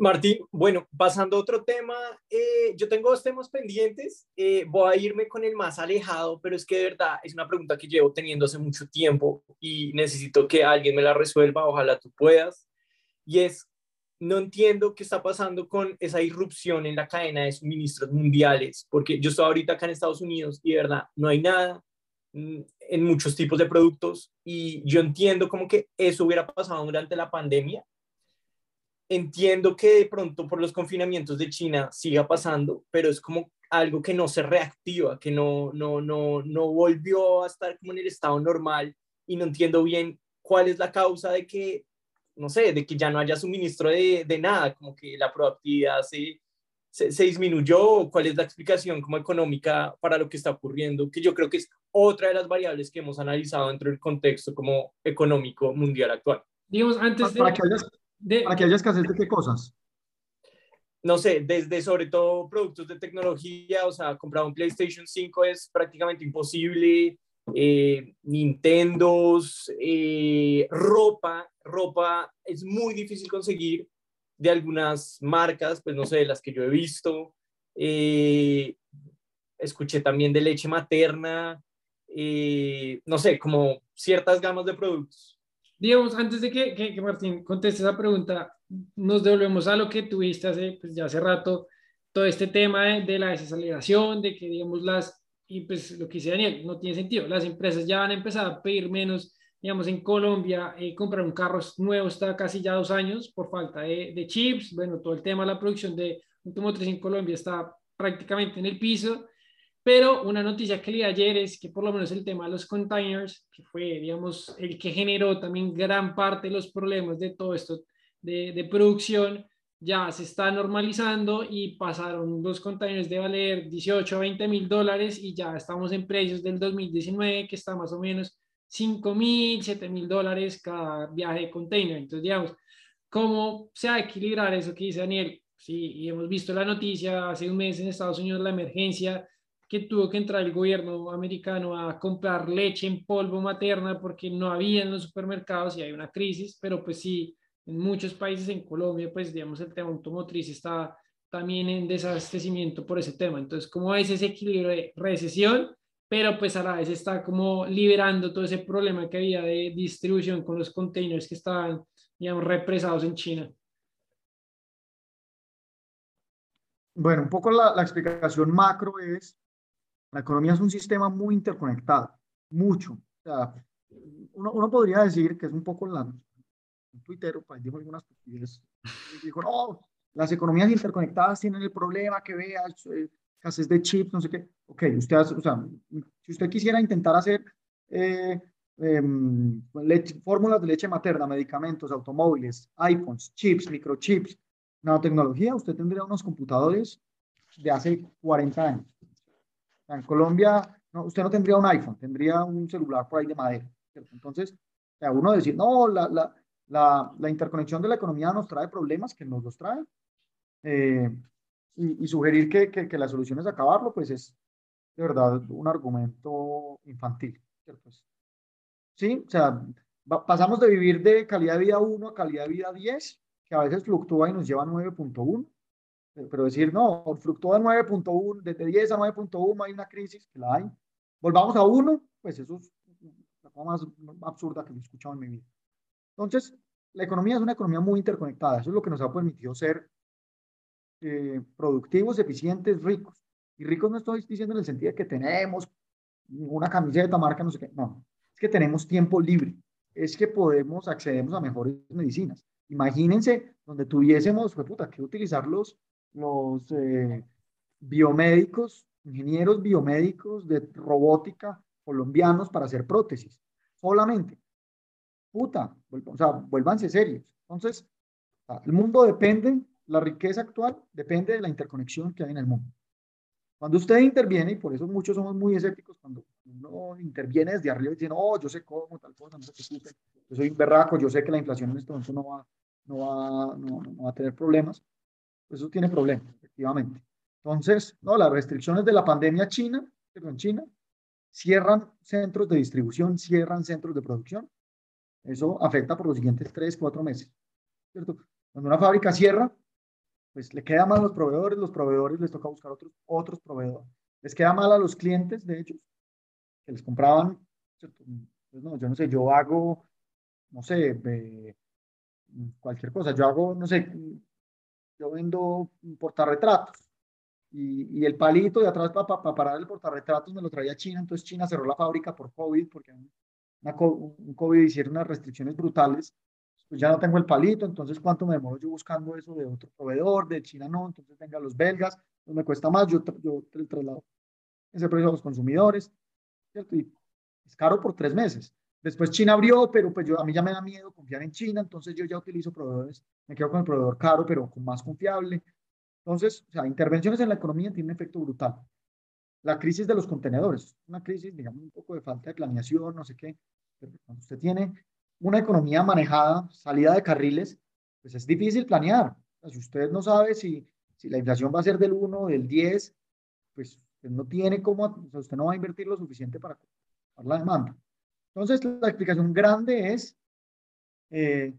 Martín, bueno, pasando a otro tema, eh, yo tengo dos temas pendientes, eh, voy a irme con el más alejado, pero es que de verdad es una pregunta que llevo teniendo hace mucho tiempo y necesito que alguien me la resuelva, ojalá tú puedas, y es, no entiendo qué está pasando con esa irrupción en la cadena de suministros mundiales, porque yo estoy ahorita acá en Estados Unidos y de verdad no hay nada mm, en muchos tipos de productos y yo entiendo como que eso hubiera pasado durante la pandemia, entiendo que de pronto por los confinamientos de China siga pasando, pero es como algo que no se reactiva, que no, no, no, no volvió a estar como en el estado normal y no entiendo bien cuál es la causa de que, no sé, de que ya no haya suministro de, de nada, como que la productividad se, se, se, disminuyó, cuál es la explicación como económica para lo que está ocurriendo, que yo creo que es otra de las variables que hemos analizado dentro del contexto como económico mundial actual. Digamos, antes de... Para que ¿Para que haya escasez de qué cosas? No sé, desde sobre todo productos de tecnología, o sea, comprar un PlayStation 5 es prácticamente imposible. Eh, Nintendos, eh, ropa, ropa es muy difícil conseguir de algunas marcas, pues no sé, de las que yo he visto. Eh, escuché también de leche materna, no sé, como ciertas gamas de productos digamos, antes de que, que, Martín conteste esa pregunta, nos devolvemos a lo que tuviste hace, pues ya hace rato, todo este tema de, la desaceleración, de que, digamos, las, y pues lo que dice Daniel, no tiene sentido, las empresas ya van a empezar a pedir menos, digamos, en Colombia, eh, comprar un carro nuevo está casi ya dos años por falta de, de chips, bueno, todo el tema de la producción de automotriz en Colombia está prácticamente en el piso, pero una noticia que leí ayer es que por lo menos el tema de los containers, que fue, digamos, el que generó también gran parte de los problemas de todo esto de, de producción, ya se está normalizando y pasaron los containers de valer 18 a 20 mil dólares y ya estamos en precios del 2019 que está más o menos 5 mil, 7 mil dólares cada viaje de container. Entonces, digamos, ¿cómo se va a equilibrar eso que dice Daniel? Sí, y hemos visto la noticia hace un mes en Estados Unidos, la emergencia que tuvo que entrar el gobierno americano a comprar leche en polvo materna porque no había en los supermercados y hay una crisis, pero pues sí, en muchos países, en Colombia, pues digamos el tema automotriz está también en desabastecimiento por ese tema. Entonces, como es ese equilibrio de recesión, pero pues a la vez está como liberando todo ese problema que había de distribución con los containers que estaban, digamos, represados en China. Bueno, un poco la, la explicación macro es La economía es un sistema muy interconectado, mucho. O sea, uno, uno podría decir que es un poco la, un tuitero, pues, dijo algunas estupidez, dijo, no, las economías interconectadas tienen el problema que veas, eh, escasez de chips, no sé qué. Ok, usted, o sea, si usted quisiera intentar hacer eh, em, fórmulas de leche materna, medicamentos, automóviles, iPhones, chips, microchips, nanotecnología, usted tendría unos computadores de hace 40 años. En Colombia, no, usted no tendría un iPhone, tendría un celular por ahí de madera. Entonces, a uno decir, no, la, la, la, la, interconexión de la economía nos trae problemas, que nos los trae, eh, y, sugerir que, que, que, la solución es acabarlo, pues es de verdad un argumento infantil. Sí, o sea, pasamos de vivir de calidad de vida 1 a calidad de vida 10, que a veces fluctúa y nos lleva a 9.1, pero decir, no, fluctúa de 9.1, desde 10 a 9.1 hay una crisis, que la hay, volvamos a 1, pues eso es la cosa más absurda que he escuchado en mi vida. Entonces, la economía es una economía muy interconectada, eso es lo que nos ha permitido ser eh, productivos, eficientes, ricos. Y ricos no estoy diciendo en el sentido de que tenemos una camiseta, marca, no sé qué, no, es que tenemos tiempo libre, es que podemos, accedemos a mejores medicinas. Imagínense donde tuviésemos, fue puta, que utilizar los, eh, biomédicos, ingenieros biomédicos de robótica colombianos para hacer prótesis, solamente. Puta, o sea, vuélvanse serios. Entonces, el mundo depende la riqueza actual depende de la interconexión que hay en el mundo. Cuando usted interviene, y por eso muchos somos muy escépticos, cuando uno interviene desde arriba y dice, no, yo sé cómo, tal cosa, no se preocupe, yo soy un berraco, yo sé que la inflación en este momento no va, no va, no va a tener problemas, eso tiene problemas, efectivamente. Entonces, no, las restricciones de la pandemia china, perdón, China, cierran centros de distribución, cierran centros de producción. Eso afecta por los siguientes tres, cuatro meses. ¿cierto? Cuando una fábrica cierra, pues le queda mal a los proveedores, los proveedores les toca buscar otros, otros proveedores. Les queda mal a los clientes, de hecho, que les compraban, pues no, yo no sé, yo hago, no sé, cualquier cosa, yo hago, no sé, yo vendo portarretratos y, y el palito de atrás para parar el portarretratos me lo traía China, entonces China cerró la fábrica por COVID, porque una, un COVID hicieron unas restricciones brutales pues ya no tengo el palito, entonces ¿cuánto me demoro yo buscando eso de otro proveedor, de China no, entonces venga los belgas, pues me cuesta más, yo, yo traslado ese precio a los consumidores, ¿cierto? Y es caro por tres meses. Después China abrió, pero pues yo, a mí ya me da miedo confiar en China, entonces yo ya utilizo proveedores, me quedo con el proveedor caro, pero con más confiable. Entonces, o sea, intervenciones en la economía tienen un efecto brutal. La crisis de los contenedores, una crisis, digamos, un poco de falta de planeación, no sé qué, pero cuando usted tiene una economía manejada, salida de carriles, pues es difícil planear. si usted no sabe si, si la inflación va a ser del 1 o del 10, pues no tiene cómo, usted no va a invertir lo suficiente para, la demanda. Entonces, la explicación grande es, eh,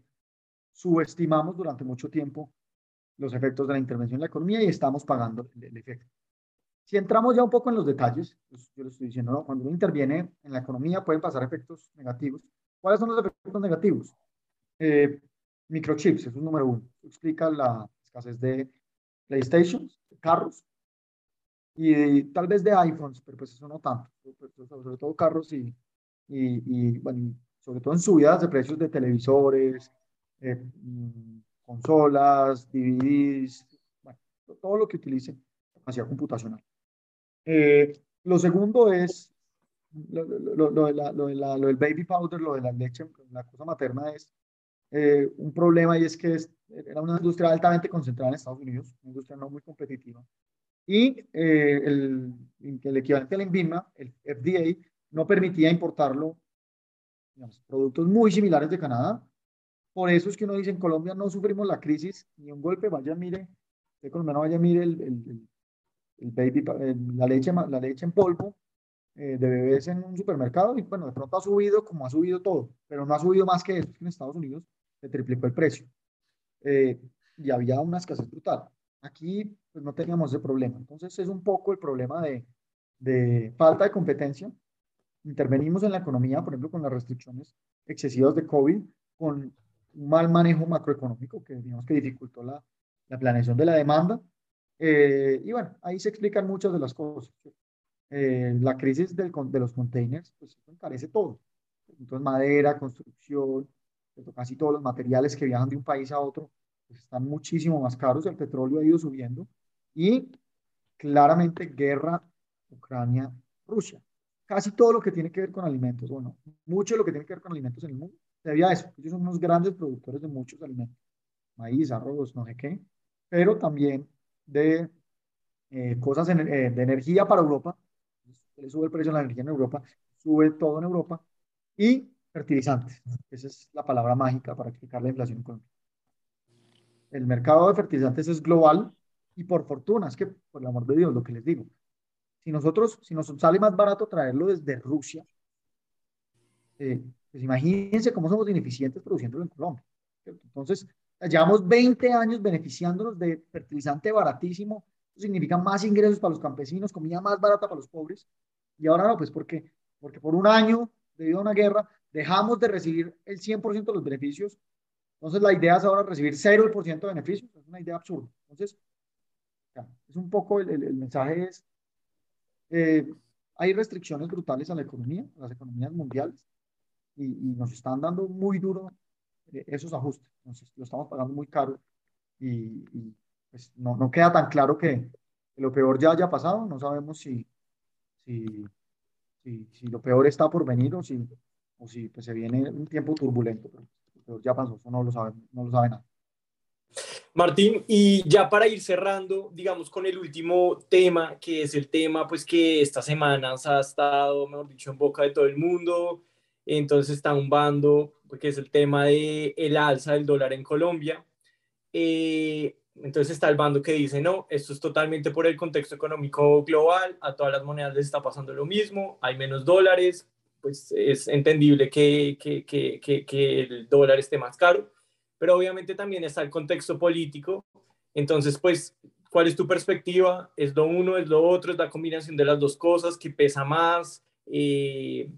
subestimamos durante mucho tiempo los efectos de la intervención en la economía y estamos pagando el, efecto. Si entramos ya un poco en los detalles, pues yo le estoy diciendo, cuando uno interviene en la economía pueden pasar efectos negativos, ¿Cuáles son los efectos negativos? Eh, microchips, es número uno. Explica la escasez de PlayStation, carros y tal vez de iPhones, pero pues eso no tanto. Sobre todo carros y, y, bueno, sobre todo en subidas de precios de televisores, eh, mm, consolas, DVDs, bueno, todo lo que utilice capacidad computacional. Eh, lo segundo es lo, lo, lo, de la, lo, de la, lo, del baby powder, lo de la leche, la cosa materna es eh, un problema y es que es, era una industria altamente concentrada en Estados Unidos, una industria no muy competitiva. Y eh, el, el, equivalente al INVIMA, el FDA, no permitía importarlo, digamos, productos muy similares de Canadá. Por eso es que uno dice, en Colombia no sufrimos la crisis ni un golpe, vaya, mire, de Colombia no vaya, mire el, el, el baby, la, leche, la leche en polvo, eh, de bebés en un supermercado y bueno, de pronto ha subido como ha subido todo, pero no ha subido más que eso, en Estados Unidos se triplicó el precio eh, y había una escasez brutal. Aquí pues no teníamos ese problema. Entonces es un poco el problema de, de falta de competencia. Intervenimos en la economía, por ejemplo, con las restricciones excesivas de COVID, con un mal manejo macroeconómico que digamos que dificultó la, la planeación de la demanda. Eh, y bueno, ahí se explican muchas de las cosas. eh, la crisis del, de los containers, pues encarece todo. Entonces, madera, construcción, casi todos los materiales que viajan de un país a otro, pues están muchísimo más caros, el petróleo ha ido subiendo y claramente guerra Ucrania-Rusia. Casi todo lo que tiene que ver con alimentos, bueno, mucho de lo que tiene que ver con alimentos en el mundo, debía a eso. Ellos son unos grandes productores de muchos alimentos, maíz, arroz, no sé qué, pero también de eh, cosas eh, de energía para Europa. Le sube el precio de la energía en Europa, sube todo en Europa. Y fertilizantes. Esa es la palabra mágica para explicar la inflación económica. El mercado de fertilizantes es global y por fortuna, es que por el amor de Dios, lo que les digo, si nosotros, si nos sale más barato traerlo desde Rusia, eh, pues imagínense cómo somos ineficientes produciéndolo en Colombia. Entonces, llevamos 20 años beneficiándonos de fertilizante baratísimo, eso significa más ingresos para los campesinos, comida más barata para los pobres, y ahora no, pues porque, porque por un año, debido a una guerra, dejamos de recibir el 100% de los beneficios, entonces la idea es ahora recibir 0% de beneficios, es una idea absurda. Entonces, es un poco el, el, mensaje es, eh, hay restricciones brutales a la economía, a las economías mundiales, y, y nos están dando muy duro eh, esos ajustes, entonces lo estamos pagando muy caro y, y pues no, no, queda tan claro que, lo peor ya haya pasado, no sabemos si, si, si, si lo peor está por venir o si, o si pues, se viene un tiempo turbulento, pero, ya pasó, eso no lo sabe, no lo sabe nada. Martín, y ya para ir cerrando, digamos, con el último tema, que es el tema, pues que estas semanas ha estado, mejor dicho, en boca de todo el mundo, entonces está un bando, que es el tema de el alza del dólar en Colombia. Eh, entonces está el bando que dice, no, esto es totalmente por el contexto económico global, a todas las monedas les está pasando lo mismo, hay menos dólares, pues es entendible que, que, que, que, el dólar esté más caro, pero obviamente también está el contexto político. Entonces, pues, ¿cuál es tu perspectiva? ¿Es lo uno, es lo otro, es la combinación de las dos cosas que pesa más? Eh,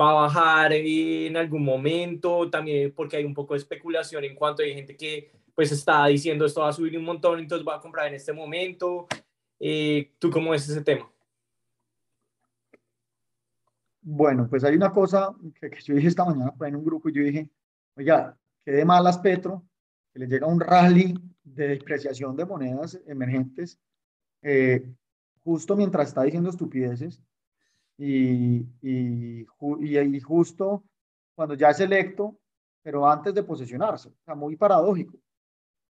¿Va a bajar en algún momento? También porque hay un poco de especulación en cuanto hay gente que pues está diciendo esto va a subir un montón, entonces va a comprar en este momento. Eh, ¿Tú cómo ves ese tema? Bueno, pues hay una cosa que, yo dije esta mañana en un grupo y yo dije, oiga, qué de malas Petro, que le llega un rally de depreciación de monedas emergentes eh, justo mientras está diciendo estupideces y, y, y, justo cuando ya es electo, pero antes de posesionarse. O sea, muy paradójico.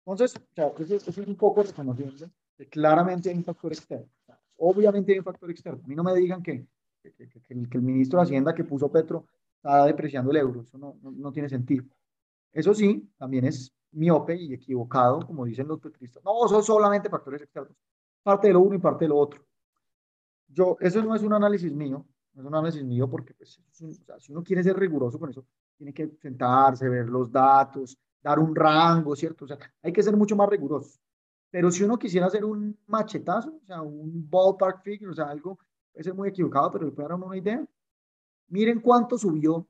Entonces, o sea, eso, es un poco reconociendo que claramente hay un factor externo. obviamente hay un factor externo. A mí no me digan que que, el, ministro de Hacienda que puso Petro está depreciando el euro. Eso no, no, tiene sentido. Eso sí, también es miope y equivocado, como dicen los petristas. No, son solamente factores externos. Parte de lo uno y parte de lo otro. Yo, eso no es un análisis mío, no es un análisis mío porque pues, si uno quiere ser riguroso con eso, tiene que sentarse, ver los datos, dar un rango, ¿cierto? O sea, hay que ser mucho más riguroso. Pero si uno quisiera hacer un machetazo, o sea, un ballpark figure, o sea, algo puede ser muy equivocado, pero le puede dar una idea. Miren cuánto subió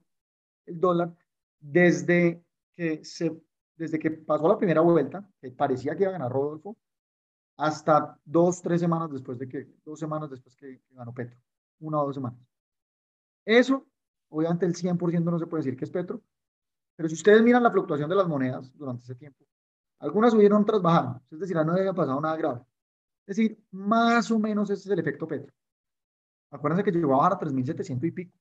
el dólar desde que, se, desde que pasó la primera vuelta, que parecía que iba a ganar Rodolfo, hasta dos, tres semanas después de que, dos semanas después que, ganó Petro, una o dos semanas. Eso, obviamente el 100% no se puede decir que es Petro, pero si ustedes miran la fluctuación de las monedas durante ese tiempo, algunas subieron, otras bajaron, es decir, no había pasado nada grave. Es decir, más o menos ese es el efecto Petro. Acuérdense que llegó a bajar a 3.700 y pico.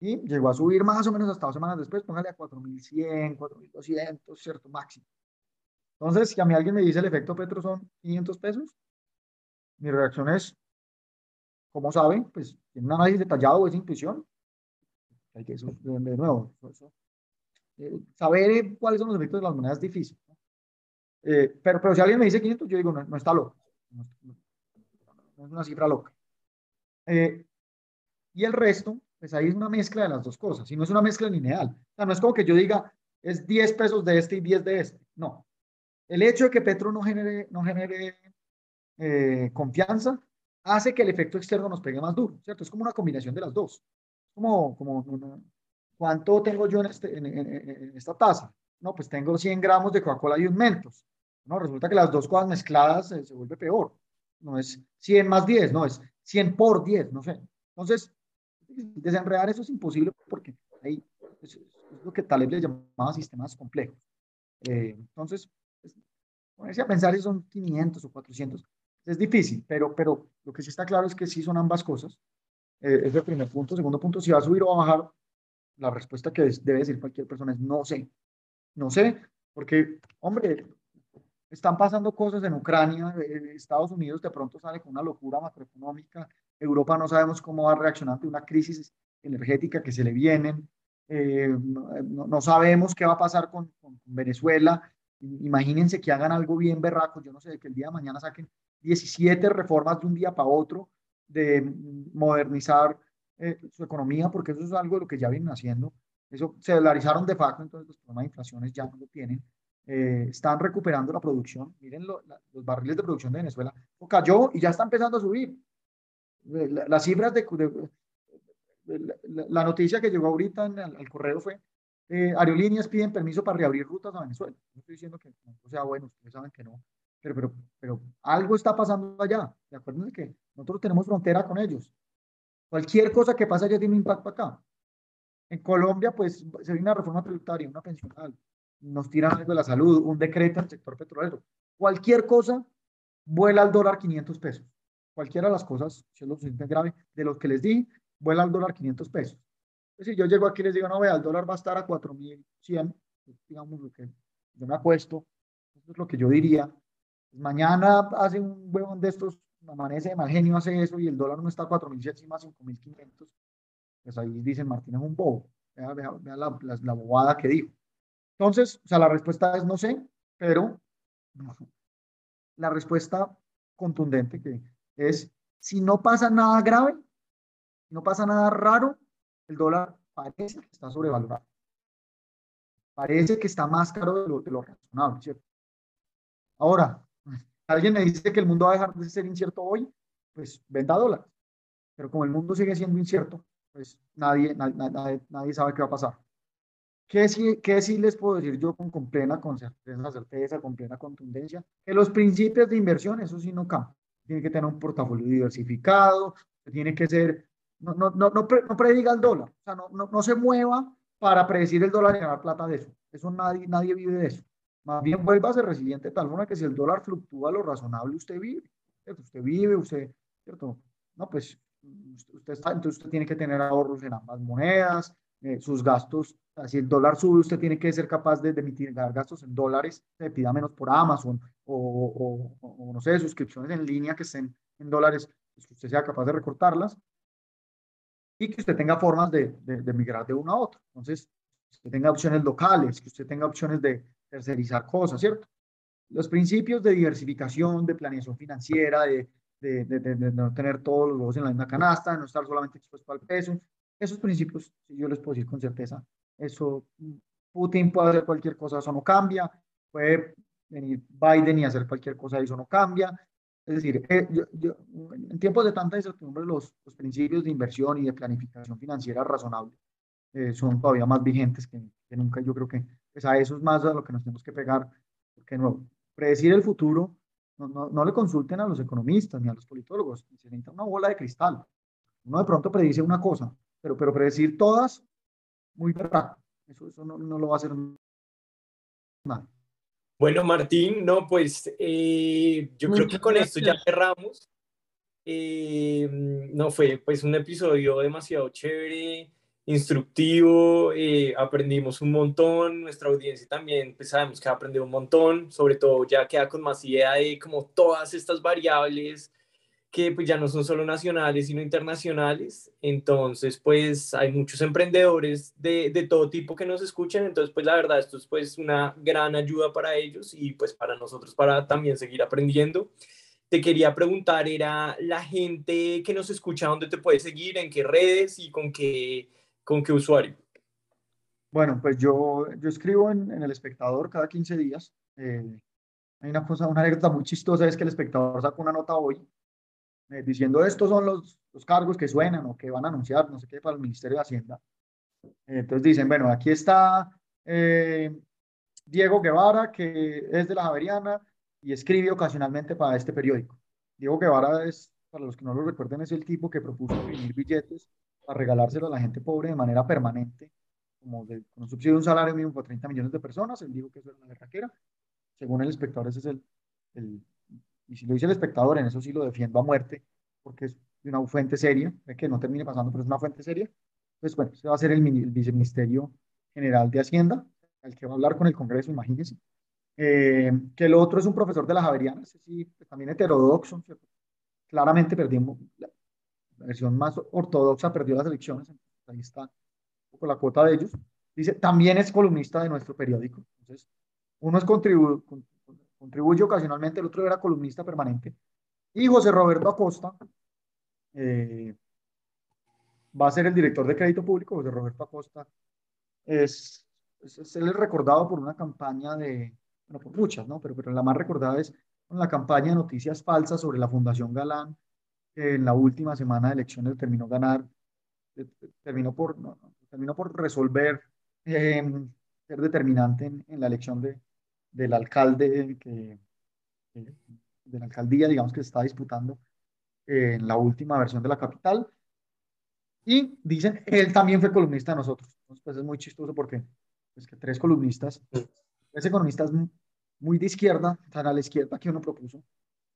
Y llegó a subir más o menos hasta dos semanas después, póngale a 4.100, 4.200, ¿cierto? Máximo. Entonces, si a mí alguien me dice el efecto Petro son 500 pesos, mi reacción es, ¿cómo saben? Pues tiene un análisis detallado es intuición. Hay que, de nuevo, eh, saber cuáles son los efectos de las monedas es difícil. Eh, pero, pero si alguien me dice 500, yo digo, no, no está loco. no es una cifra loca. Eh, y el resto, pues ahí es una mezcla de las dos cosas, y no es una mezcla lineal. O sea, no es como que yo diga, es 10 pesos de este y 10 de este. No. El hecho de que Petro no genere, no genere eh, confianza hace que el efecto externo nos pegue más duro, ¿cierto? Es como una combinación de las dos. Como, como ¿cuánto tengo yo en, este, en, esta taza? No, pues tengo 100 gramos de Coca-Cola y un Mentos. No, resulta que las dos cosas mezcladas se, se vuelve peor. No es 100 más 10, no, es 100 por 10, no sé. Entonces, desenredar eso es imposible porque ahí es, lo que Taleb le llamaba sistemas complejos. Eh, entonces, pues, ponerse a pensar si son 500 o 400 es difícil, pero, pero lo que sí está claro es que sí son ambas cosas. Eh, es el primer punto. Segundo punto, si va a subir o a bajar, la respuesta que debe decir cualquier persona es no sé. No sé, porque, hombre, están pasando cosas en Ucrania, eh, Estados Unidos de pronto sale con una locura macroeconómica, Europa no sabemos cómo va a reaccionar ante una crisis energética que se le vienen, eh, no, sabemos qué va a pasar con, Venezuela, imagínense que hagan algo bien berraco, yo no sé, que el día de mañana saquen 17 reformas de un día para otro, de modernizar eh, su economía, porque eso es algo de lo que ya vienen haciendo. Eso se dolarizaron de facto, entonces los problemas de inflación ya no lo tienen. Eh, están recuperando la producción. Miren los barriles de producción de Venezuela. cayó y ya está empezando a subir. Las cifras de, la, noticia que llegó ahorita en al correo fue eh, aerolíneas piden permiso para reabrir rutas a Venezuela. No estoy diciendo que no sea bueno, ustedes saben que no, pero, pero, pero algo está pasando allá. De acuerdo que nosotros tenemos frontera con ellos. Cualquier cosa que pase allá tiene un impacto acá. En Colombia, pues, se viene una reforma tributaria, una pensional, nos tiran algo de la salud, un decreto al sector petrolero. Cualquier cosa vuela al dólar 500 pesos. Cualquiera de las cosas, si es lo suficiente grave, de los que les di, vuela al dólar 500 pesos. si yo llego aquí y les digo, no, vea, el dólar va a estar a 4.100, pues, digamos lo que yo me apuesto, eso es lo que yo diría. Mañana hace un huevón de estos, amanece de mal genio, hace eso y el dólar no está a 4.100, sino a 5.500. Pues ahí dicen, Martín es un bobo. Vea, vea, la, la, la bobada que dijo. Entonces, o sea, la respuesta es no sé, pero la respuesta contundente que es, si no pasa nada grave, no pasa nada raro, el dólar parece que está sobrevalorado. Parece que está más caro de lo, razonable, ¿cierto? Ahora, alguien me dice que el mundo va a dejar de ser incierto hoy, pues venda dólares. Pero como el mundo sigue siendo incierto, pues nadie, nadie, nadie sabe qué va a pasar. ¿Qué sí, ¿Qué les puedo decir yo con, con plena con certeza, certeza, con plena contundencia? Que los principios de inversión, eso sí no cambian. Tiene que tener un portafolio diversificado, tiene que ser, no, no, no, no, no prediga el dólar, o sea, no, no, no se mueva para predecir el dólar y ganar plata de eso. Eso nadie, nadie vive de eso. Más bien vuelva a ser resiliente de tal forma que si el dólar fluctúa lo razonable, usted vive. ¿cierto? Usted vive, usted, ¿cierto? No, pues usted está, entonces usted tiene que tener ahorros en ambas monedas, eh, sus gastos si el dólar sube, usted tiene que ser capaz de, de mitigar gastos en dólares, se pida menos por Amazon o, o, no sé, suscripciones en línea que estén en dólares, pues que usted sea capaz de recortarlas y que usted tenga formas de, de, migrar de uno a otro. Entonces, que usted tenga opciones locales, que usted tenga opciones de tercerizar cosas, ¿cierto? Los principios de diversificación, de planeación financiera, de, de, de, no tener todos los huevos en la misma canasta, de no estar solamente expuesto al peso. Esos principios, yo les puedo decir con certeza, eso, Putin puede hacer cualquier cosa, eso no cambia. Puede venir Biden y hacer cualquier cosa, eso no cambia. Es decir, eh, yo, en tiempos de tanta incertidumbre, los, los, principios de inversión y de planificación financiera razonable eh, son todavía más vigentes que, nunca. Yo creo que pues a eso es más a lo que nos tenemos que pegar. Porque no, predecir el futuro, no, no, no, le consulten a los economistas ni a los politólogos, se necesita una bola de cristal. Uno de pronto predice una cosa, pero, pero predecir todas muy rápido. Eso, eso no, no, lo va a hacer nada. Bueno, Martín, no, pues eh, yo creo que con esto ya cerramos. Eh, no fue pues un episodio demasiado chévere, instructivo, eh, aprendimos un montón, nuestra audiencia también pues sabemos que ha aprendido un montón, sobre todo ya queda con más idea de como todas estas variables que pues ya no son solo nacionales, sino internacionales. Entonces, pues hay muchos emprendedores de, de, todo tipo que nos escuchan. Entonces, pues la verdad, esto es pues una gran ayuda para ellos y pues para nosotros para también seguir aprendiendo. Te quería preguntar, ¿era la gente que nos escucha dónde te puede seguir, en qué redes y con qué, con qué usuario? Bueno, pues yo, yo escribo en, en El Espectador cada 15 días. Eh, hay una cosa, una anécdota muy chistosa, es que El Espectador sacó una nota hoy eh, diciendo estos son los, los, cargos que suenan o que van a anunciar, no sé qué, para el Ministerio de Hacienda. entonces dicen, bueno, aquí está eh, Diego Guevara, que es de la Javeriana y escribe ocasionalmente para este periódico. Diego Guevara es para los que no lo recuerden, es el tipo que propuso imprimir billetes para regalárselo a la gente pobre de manera permanente, como de, con un subsidio de un salario mínimo para 30 millones de personas. Él dijo que eso era una guerraquera. Según el espectador, ese es el, el, y si lo dice el espectador, en eso sí lo defiendo a muerte, porque es una fuente seria, que no termine pasando, pero es una fuente seria. Pues bueno, se va a ser el, viceministerio general de Hacienda, el que va a hablar con el Congreso, imagínense. Eh, que el otro es un profesor de la Javeriana, sí, pues, también heterodoxo, claramente perdimos, la, versión más ortodoxa perdió las elecciones, ahí está un poco la cuota de ellos. Dice, también es columnista de nuestro periódico. Entonces, uno es contribu contribuye ocasionalmente, el otro era columnista permanente. Y José Roberto Acosta eh, va a ser el director de crédito público. José Roberto Acosta es, es, es, él recordado por una campaña de, bueno, por muchas, ¿no? Pero, pero la más recordada es con la campaña de noticias falsas sobre la Fundación Galán, que en la última semana de elecciones terminó ganar, terminó por, no, terminó por resolver, eh, ser determinante en, en, la elección de, del alcalde, que, de la alcaldía, digamos, que se está disputando eh, en la última versión de la capital. Y dicen, él también fue columnista de nosotros. Entonces, pues es muy chistoso porque es que tres columnistas es economista muy de izquierda, tan a la izquierda que uno propuso,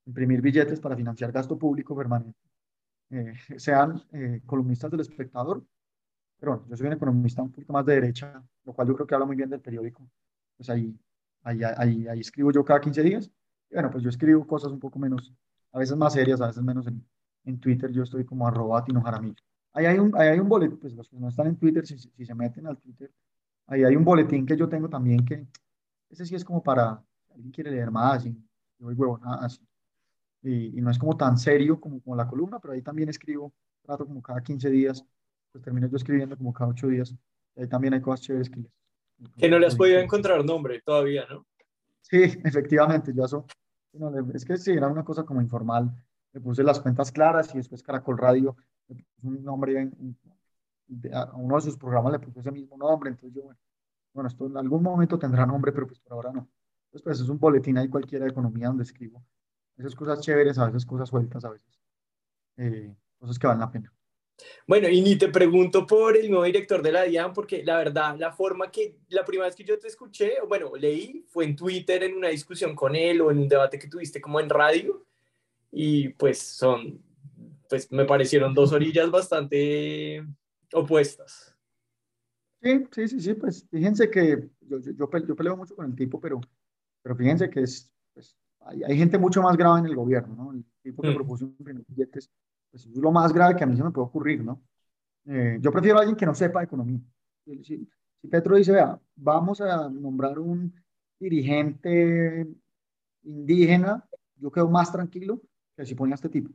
imprimir billetes para financiar gasto público permanente. Eh, sean eh, columnistas del espectador, pero bueno, yo soy un economista un poquito más de derecha, lo cual yo creo que habla muy bien del periódico. Pues ahí, ahí, ahí, ahí escribo yo cada 15 días. Y bueno, pues yo escribo cosas un poco menos, a veces más serias, a veces menos en, en Twitter. Yo estoy como arroba Tino Jaramillo. Ahí hay un, ahí hay un boletín, pues los que no están en Twitter, si, si se meten al Twitter, ahí hay un boletín que yo tengo también que ese sí es como para, alguien quiere leer más yo voy huevonadas. Y, y no es como tan serio como, como la columna, pero ahí también escribo, trato como cada 15 días, pues termino yo escribiendo como cada 8 días. Ahí también hay cosas chéveres que les... Que no le has podido encontrar nombre todavía, ¿no? Sí, efectivamente, yo eso, es que sí, era una cosa como informal. Le puse las cuentas claras y después Caracol Radio le puso un nombre, a uno de sus programas le puso ese mismo nombre, entonces yo, bueno, bueno, esto en algún momento tendrá nombre, pero pues por ahora no. Entonces, pues es un boletín ahí cualquiera de economía donde escribo esas cosas chéveres, a veces cosas sueltas, a veces eh, cosas que valen la pena. Bueno, y ni te pregunto por el nuevo director de la DIAN, porque la verdad, la forma que, la primera vez que yo te escuché, bueno, leí, fue en Twitter, en una discusión con él o en un debate que tuviste como en radio, y pues son, pues me parecieron dos orillas bastante opuestas. Sí, sí, sí, sí, pues fíjense que yo, yo, yo, peleo mucho con el tipo, pero, pero fíjense que es, pues, hay, hay, gente mucho más grave en el gobierno, ¿no? El tipo que mm. propuso imprimir billetes, pues es lo más grave que a mí se me puede ocurrir, ¿no? Eh, yo prefiero a alguien que no sepa economía. Si, si Petro dice, vea, vamos a nombrar un dirigente indígena, yo quedo más tranquilo que si pone a este tipo.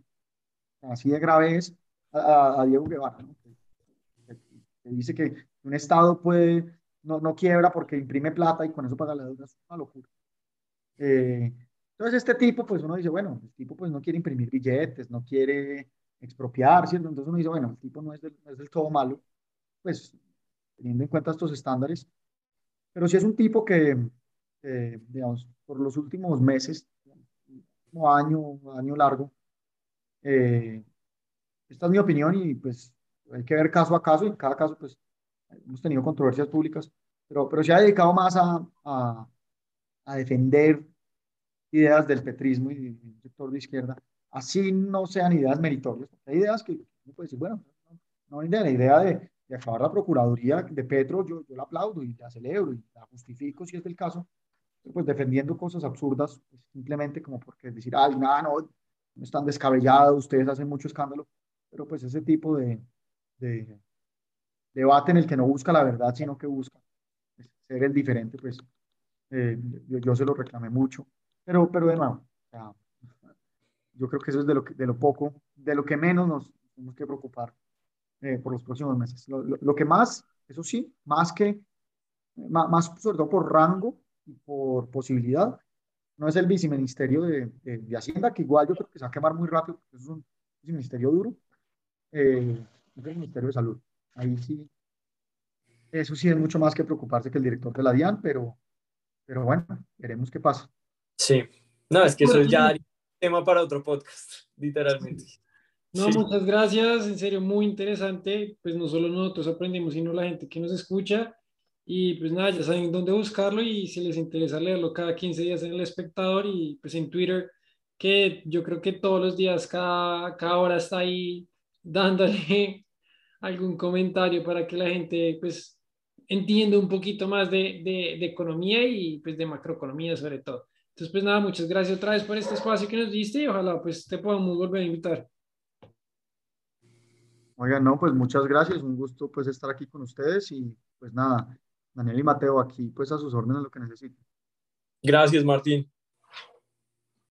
Así de grave es a, a Diego Guevara, ¿no? que, que dice que un Estado puede, no, no quiebra porque imprime plata y con eso paga la deuda, es una locura. Eh, entonces este tipo, pues uno dice, bueno, el tipo pues no quiere imprimir billetes, no quiere expropiar, ¿cierto? Entonces uno dice, bueno, el tipo no es del, no es del todo malo, pues teniendo en cuenta estos estándares, pero si es un tipo que, eh, digamos, por los últimos meses, año, año largo, eh, esta es mi opinión y pues hay que ver caso a caso y en cada caso pues hemos tenido controversias públicas, pero, pero se ha dedicado más a, a, a defender ideas del petrismo y del sector de izquierda, así no sean ideas meritorias. Hay ideas que uno puede decir, bueno, no, no la idea de, de, acabar la Procuraduría de Petro, yo, yo la aplaudo y la celebro y la justifico si es el caso, pues defendiendo cosas absurdas, pues simplemente como porque decir, ay, no, no están descabellados, ustedes hacen mucho escándalo, pero pues ese tipo de, de, debate en el que no busca la verdad, sino que busca ser el diferente, pues eh, yo, yo, se lo reclamé mucho. Pero, pero de nuevo, yo creo que eso es de lo, de lo poco, de lo que menos nos tenemos que preocupar eh, por los próximos meses. Lo, lo, lo, que más, eso sí, más que, más, más, sobre todo por rango y por posibilidad, no es el viceministerio de, de, de, Hacienda, que igual yo creo que se va a quemar muy rápido, porque es un ministerio duro, eh, es el Ministerio de Salud. Ahí sí, eso sí es mucho más que preocuparse que el director de la DIAN, pero, pero bueno, veremos qué pasa. Sí, no, es que eso es ya tema para otro podcast, literalmente. No, muchas gracias, en serio, muy interesante. Pues no solo nosotros aprendimos, sino la gente que nos escucha. Y pues nada, ya saben dónde buscarlo y si les interesa leerlo cada 15 días en El Espectador y pues en Twitter, que yo creo que todos los días, cada, cada hora está ahí dándole algún comentario para que la gente pues entienda un poquito más de, de, de economía y pues de macroeconomía sobre todo. Entonces pues nada, muchas gracias otra vez por este espacio que nos diste y ojalá pues te podamos volver a invitar. Oigan, no, pues muchas gracias, un gusto pues estar aquí con ustedes y pues nada, Daniel y Mateo aquí pues a sus órdenes lo que necesiten. Gracias, Martín.